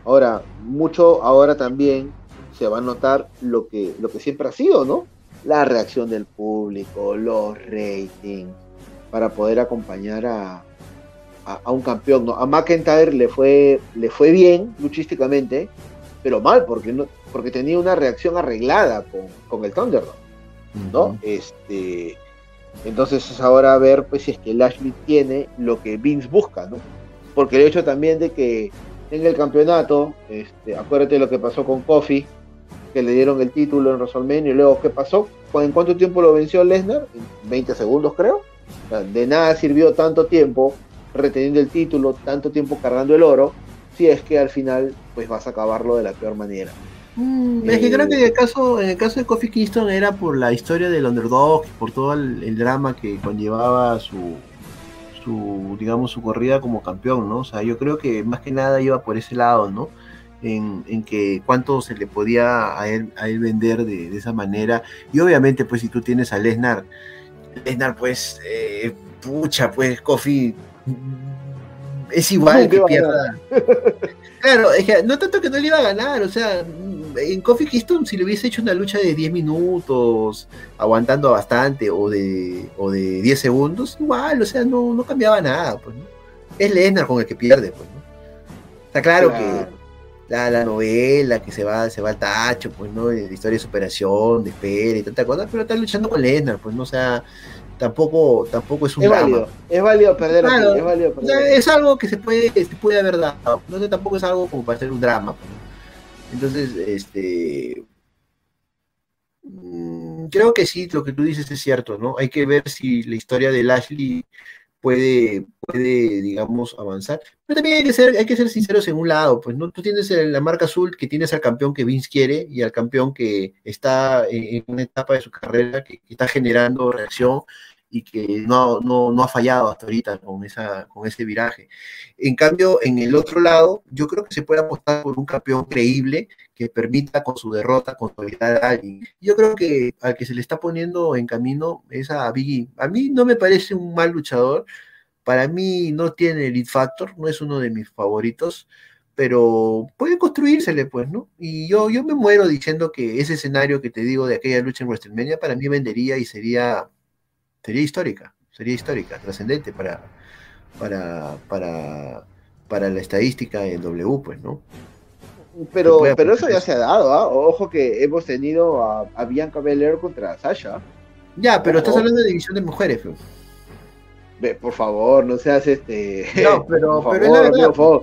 Ahora, mucho ahora también se va a notar lo que, lo que siempre ha sido, ¿no? La reacción del público, los ratings, para poder acompañar a, a, a un campeón, ¿no? A McIntyre le fue, le fue bien luchísticamente, pero mal, porque, no, porque tenía una reacción arreglada con, con el Thunderdome. ¿no? Este, entonces es ahora a ver pues si es que Lashley tiene lo que Vince busca, ¿no? Porque el hecho también de que en el campeonato, este, acuérdate de lo que pasó con Kofi, que le dieron el título en WrestleMania y luego qué pasó, ¿Cu- ¿en cuánto tiempo lo venció Lesnar? En 20 segundos creo. O sea, de nada sirvió tanto tiempo reteniendo el título, tanto tiempo cargando el oro, si es que al final pues vas a acabarlo de la peor manera. Mm, es que Eh, creo que en el caso, en el caso de Kofi Kingston era por la historia del underdog, por todo el, el drama que conllevaba su, su, digamos, su corrida como campeón, ¿no? O sea, yo creo que más que nada iba por ese lado, ¿no? En, en que cuánto se le podía a él, a él vender de, de esa manera. Y obviamente, pues, si tú tienes a Lesnar, Lesnar, pues, eh, pucha, pues, Kofi es igual que pierda. [laughs] Claro, es que no tanto que no le iba a ganar, o sea, en Kofi Kingston si le hubiese hecho una lucha de 10 minutos, aguantando bastante, o de, o de 10 segundos, igual, o sea, no, no cambiaba nada, pues, ¿no? Es Lesnar con el que pierde, pues, ¿no? Está claro, que la, la novela que se va, se va al tacho, pues, ¿no? De historia de superación, de espera y tanta cosa, pero está luchando con Lesnar, pues, ¿no? O sea, tampoco, tampoco es un Es drama. válido, es válido perder aquí, es válido perder es algo que se puede, se puede haber dado. No sé, tampoco es algo como para hacer un drama. pues, ¿no? Entonces, este. mm, Creo que sí, lo que tú dices es cierto, ¿no? Hay que ver si la historia de Lashley puede, puede, digamos, avanzar. Pero también hay que ser, hay que ser sinceros en un lado, pues, ¿no? Tú tienes la marca azul que tienes al campeón que Vince quiere y al campeón que está en, una etapa de su carrera que está generando reacción y que no, no, no ha fallado hasta ahorita con, esa, con ese viraje. En cambio, en el otro lado, yo creo que se puede apostar por un campeón creíble que permita con su derrota consolidar a alguien. Yo creo que al que se le está poniendo en camino es a Biggie. A mí no me parece un mal luchador. Para mí no tiene el lead factor, no es uno de mis favoritos, pero puede construírsele, pues, ¿no? Y yo, yo me muero diciendo que ese escenario que te digo de aquella lucha en WrestleMania para mí vendería y sería sería histórica, sería histórica, trascendente para, para, para, para la estadística del W, pues, ¿no? Pero, pero eso aplicar ya eso. se ha dado, ¿ah? Ojo que hemos tenido a, a Bianca Belair contra Sasha. Ya, pero estás hablando de división de mujeres, pues. Ve, por favor, no seas este. [laughs] No, pero- por pero es la verdad, por favor.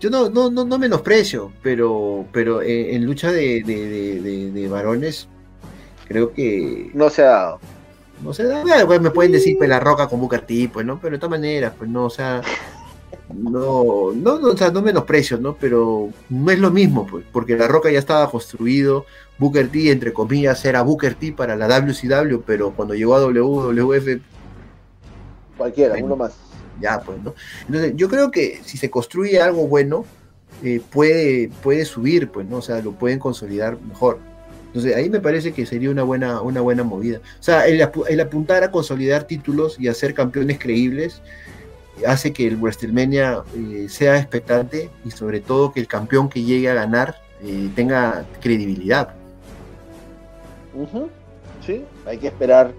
Yo no, no, no, no menosprecio, pero, pero en, en lucha de, de, de- de varones, creo que No se ha dado. No sé, bueno, pues me pueden decir pues la roca con Booker T, pues, ¿no? Pero de todas maneras, pues no, o sea, no, no, no, o sea, no menosprecio, ¿no? Pero no es lo mismo, pues, porque la roca ya estaba construido, Booker T, entre comillas, era Booker T para la WCW, pero cuando llegó a WWF, Cualquiera, Bueno. uno más. ya, pues, ¿no? Entonces, yo creo que si se construye algo bueno, eh, puede, puede subir, pues, ¿no? O sea, lo pueden consolidar mejor. Entonces, ahí me parece que sería una buena, una buena movida. O sea, el, apu- el apuntar a consolidar títulos y a ser campeones creíbles hace que el WrestleMania eh, sea expectante y sobre todo que el campeón que llegue a ganar eh, tenga credibilidad. Sí, hay que esperar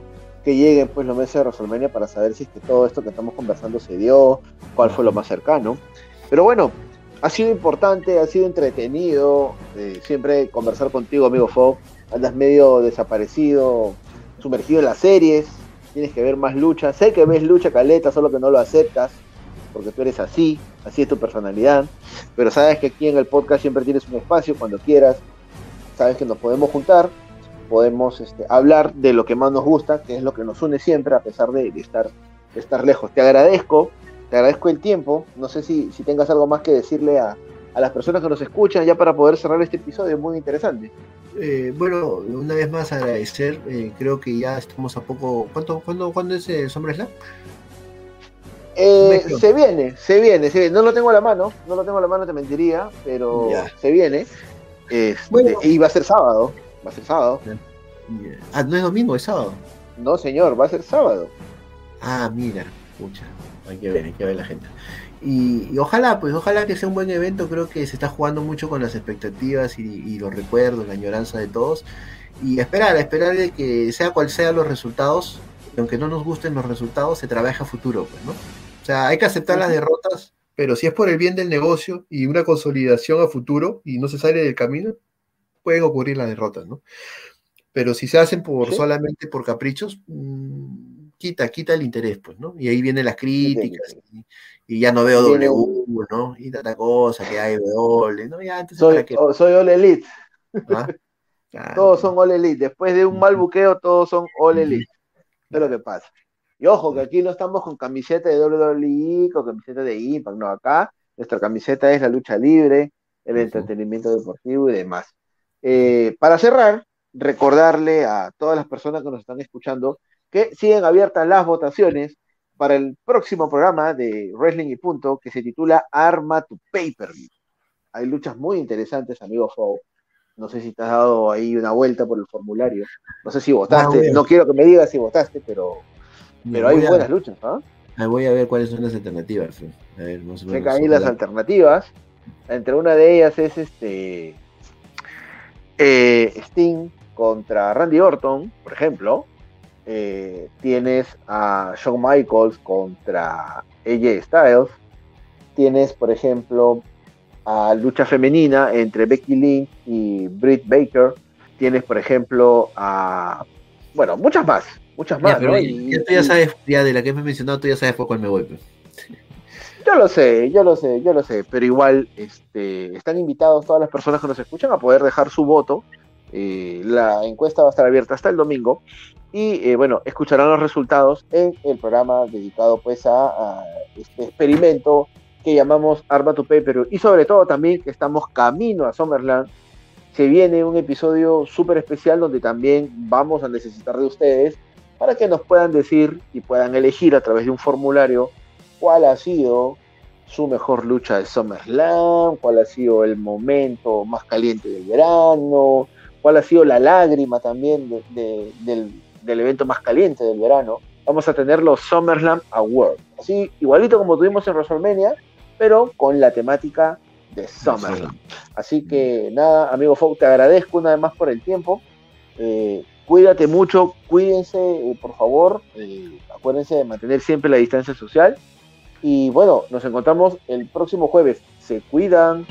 que lleguen pues los meses de WrestleMania para saber si es que todo esto que estamos conversando se dio, cuál fue lo más cercano. Pero bueno, ha sido importante, ha sido entretenido, eh, siempre conversar contigo, amigo Fog. Andas medio desaparecido, sumergido en las series, tienes que ver más lucha. Sé que ves lucha caleta, solo que no lo aceptas, porque tú eres así, así es tu personalidad. Pero sabes que aquí en el podcast siempre tienes un espacio cuando quieras. Sabes que nos podemos juntar, podemos este, hablar de lo que más nos gusta, que es lo que nos une siempre, a pesar de estar lejos. Te agradezco, te agradezco el tiempo. No sé si, si tengas algo más que decirle a, a las personas que nos escuchan, ya para poder cerrar este episodio muy interesante. Eh, bueno, una vez más agradecer, eh, creo que ya estamos a poco... ¿Cuánto, cuándo, ¿cuándo es el? Eh, México. se viene, se viene, se viene. No lo tengo a la mano, no lo tengo a la mano, te mentiría, pero Ya. se viene. Este, Bueno. Y va a ser sábado, va a ser sábado. Ah, no es domingo, es sábado. No, señor, va a ser sábado. Ah, mira, pucha. Hay que ver, hay que ver la gente. Y, ojalá, pues ojalá que sea un buen evento, creo que se está jugando mucho con las expectativas y, los recuerdos, la añoranza de todos. Y esperar, esperar de que sea cual sean los resultados, aunque no nos gusten los resultados, se trabaja a futuro, pues, ¿no? O sea, hay que aceptar las derrotas, pero si es por el bien del negocio y una consolidación a futuro y no se sale del camino, pueden ocurrir las derrotas, ¿no? Pero si se hacen por solamente por caprichos, mmm, quita, quita el interés, pues, ¿no? Y ahí vienen las críticas y, ya no veo W, ¿no? Y tanta cosa que hay W, ¿no? Ya, entonces, soy, soy All Elite. ¿Ah? [laughs] Todos son All Elite. Después de un mal buqueo, todos son All Elite. Es lo que pasa. Y ojo, que aquí no estamos con camiseta de WWE, con camiseta de Impact, no, acá nuestra camiseta es la lucha libre, el entretenimiento deportivo y demás. Eh, para cerrar, recordarle a todas las personas que nos están escuchando que siguen abiertas las votaciones para el próximo programa de Wrestling y Punto que se titula Arma to Paper. Hay luchas muy interesantes, amigo Fou. No sé si te has dado ahí una vuelta por el formulario. No sé si votaste. no quiero que me digas si votaste, pero, pero hay buenas luchas. ¿ah? Voy a ver cuáles son las alternativas. A ver, caí las alternativas. Entre una de ellas es este eh, Sting contra Randy Orton, por ejemplo, eh, tienes a Shawn Michaels contra AJ Styles, tienes, por ejemplo, a lucha femenina entre Becky Lynch y Britt Baker, tienes, por ejemplo, a, bueno, muchas más, muchas más. Ya, tú ya sabes, ya de la que me he mencionado, tú ya sabes por cuál me voy. Pues. Yo lo sé, yo lo sé, yo lo sé, pero igual este, están invitados todas las personas que nos escuchan a poder dejar su voto eh, la encuesta va a estar abierta hasta el domingo y eh, bueno, escucharán los resultados en el programa dedicado pues a, este experimento que llamamos Arma to Paper y sobre todo también que estamos camino a Summerland. Se viene un episodio súper especial donde también vamos a necesitar de ustedes para que nos puedan decir y puedan elegir a través de un formulario cuál ha sido su mejor lucha de SummerSlam, cuál ha sido el momento más caliente del verano, cuál ha sido la lágrima también del, evento más caliente del verano, vamos a tener los SummerSlam Awards. Así, igualito como tuvimos en WrestleMania, pero con la temática de SummerSlam. Así que nada, amigo Fox, te agradezco una vez más por el tiempo. Eh, cuídate mucho, cuídense, eh, por favor. Eh, acuérdense de mantener siempre la distancia social. Y bueno, nos encontramos el próximo jueves. Se cuidan.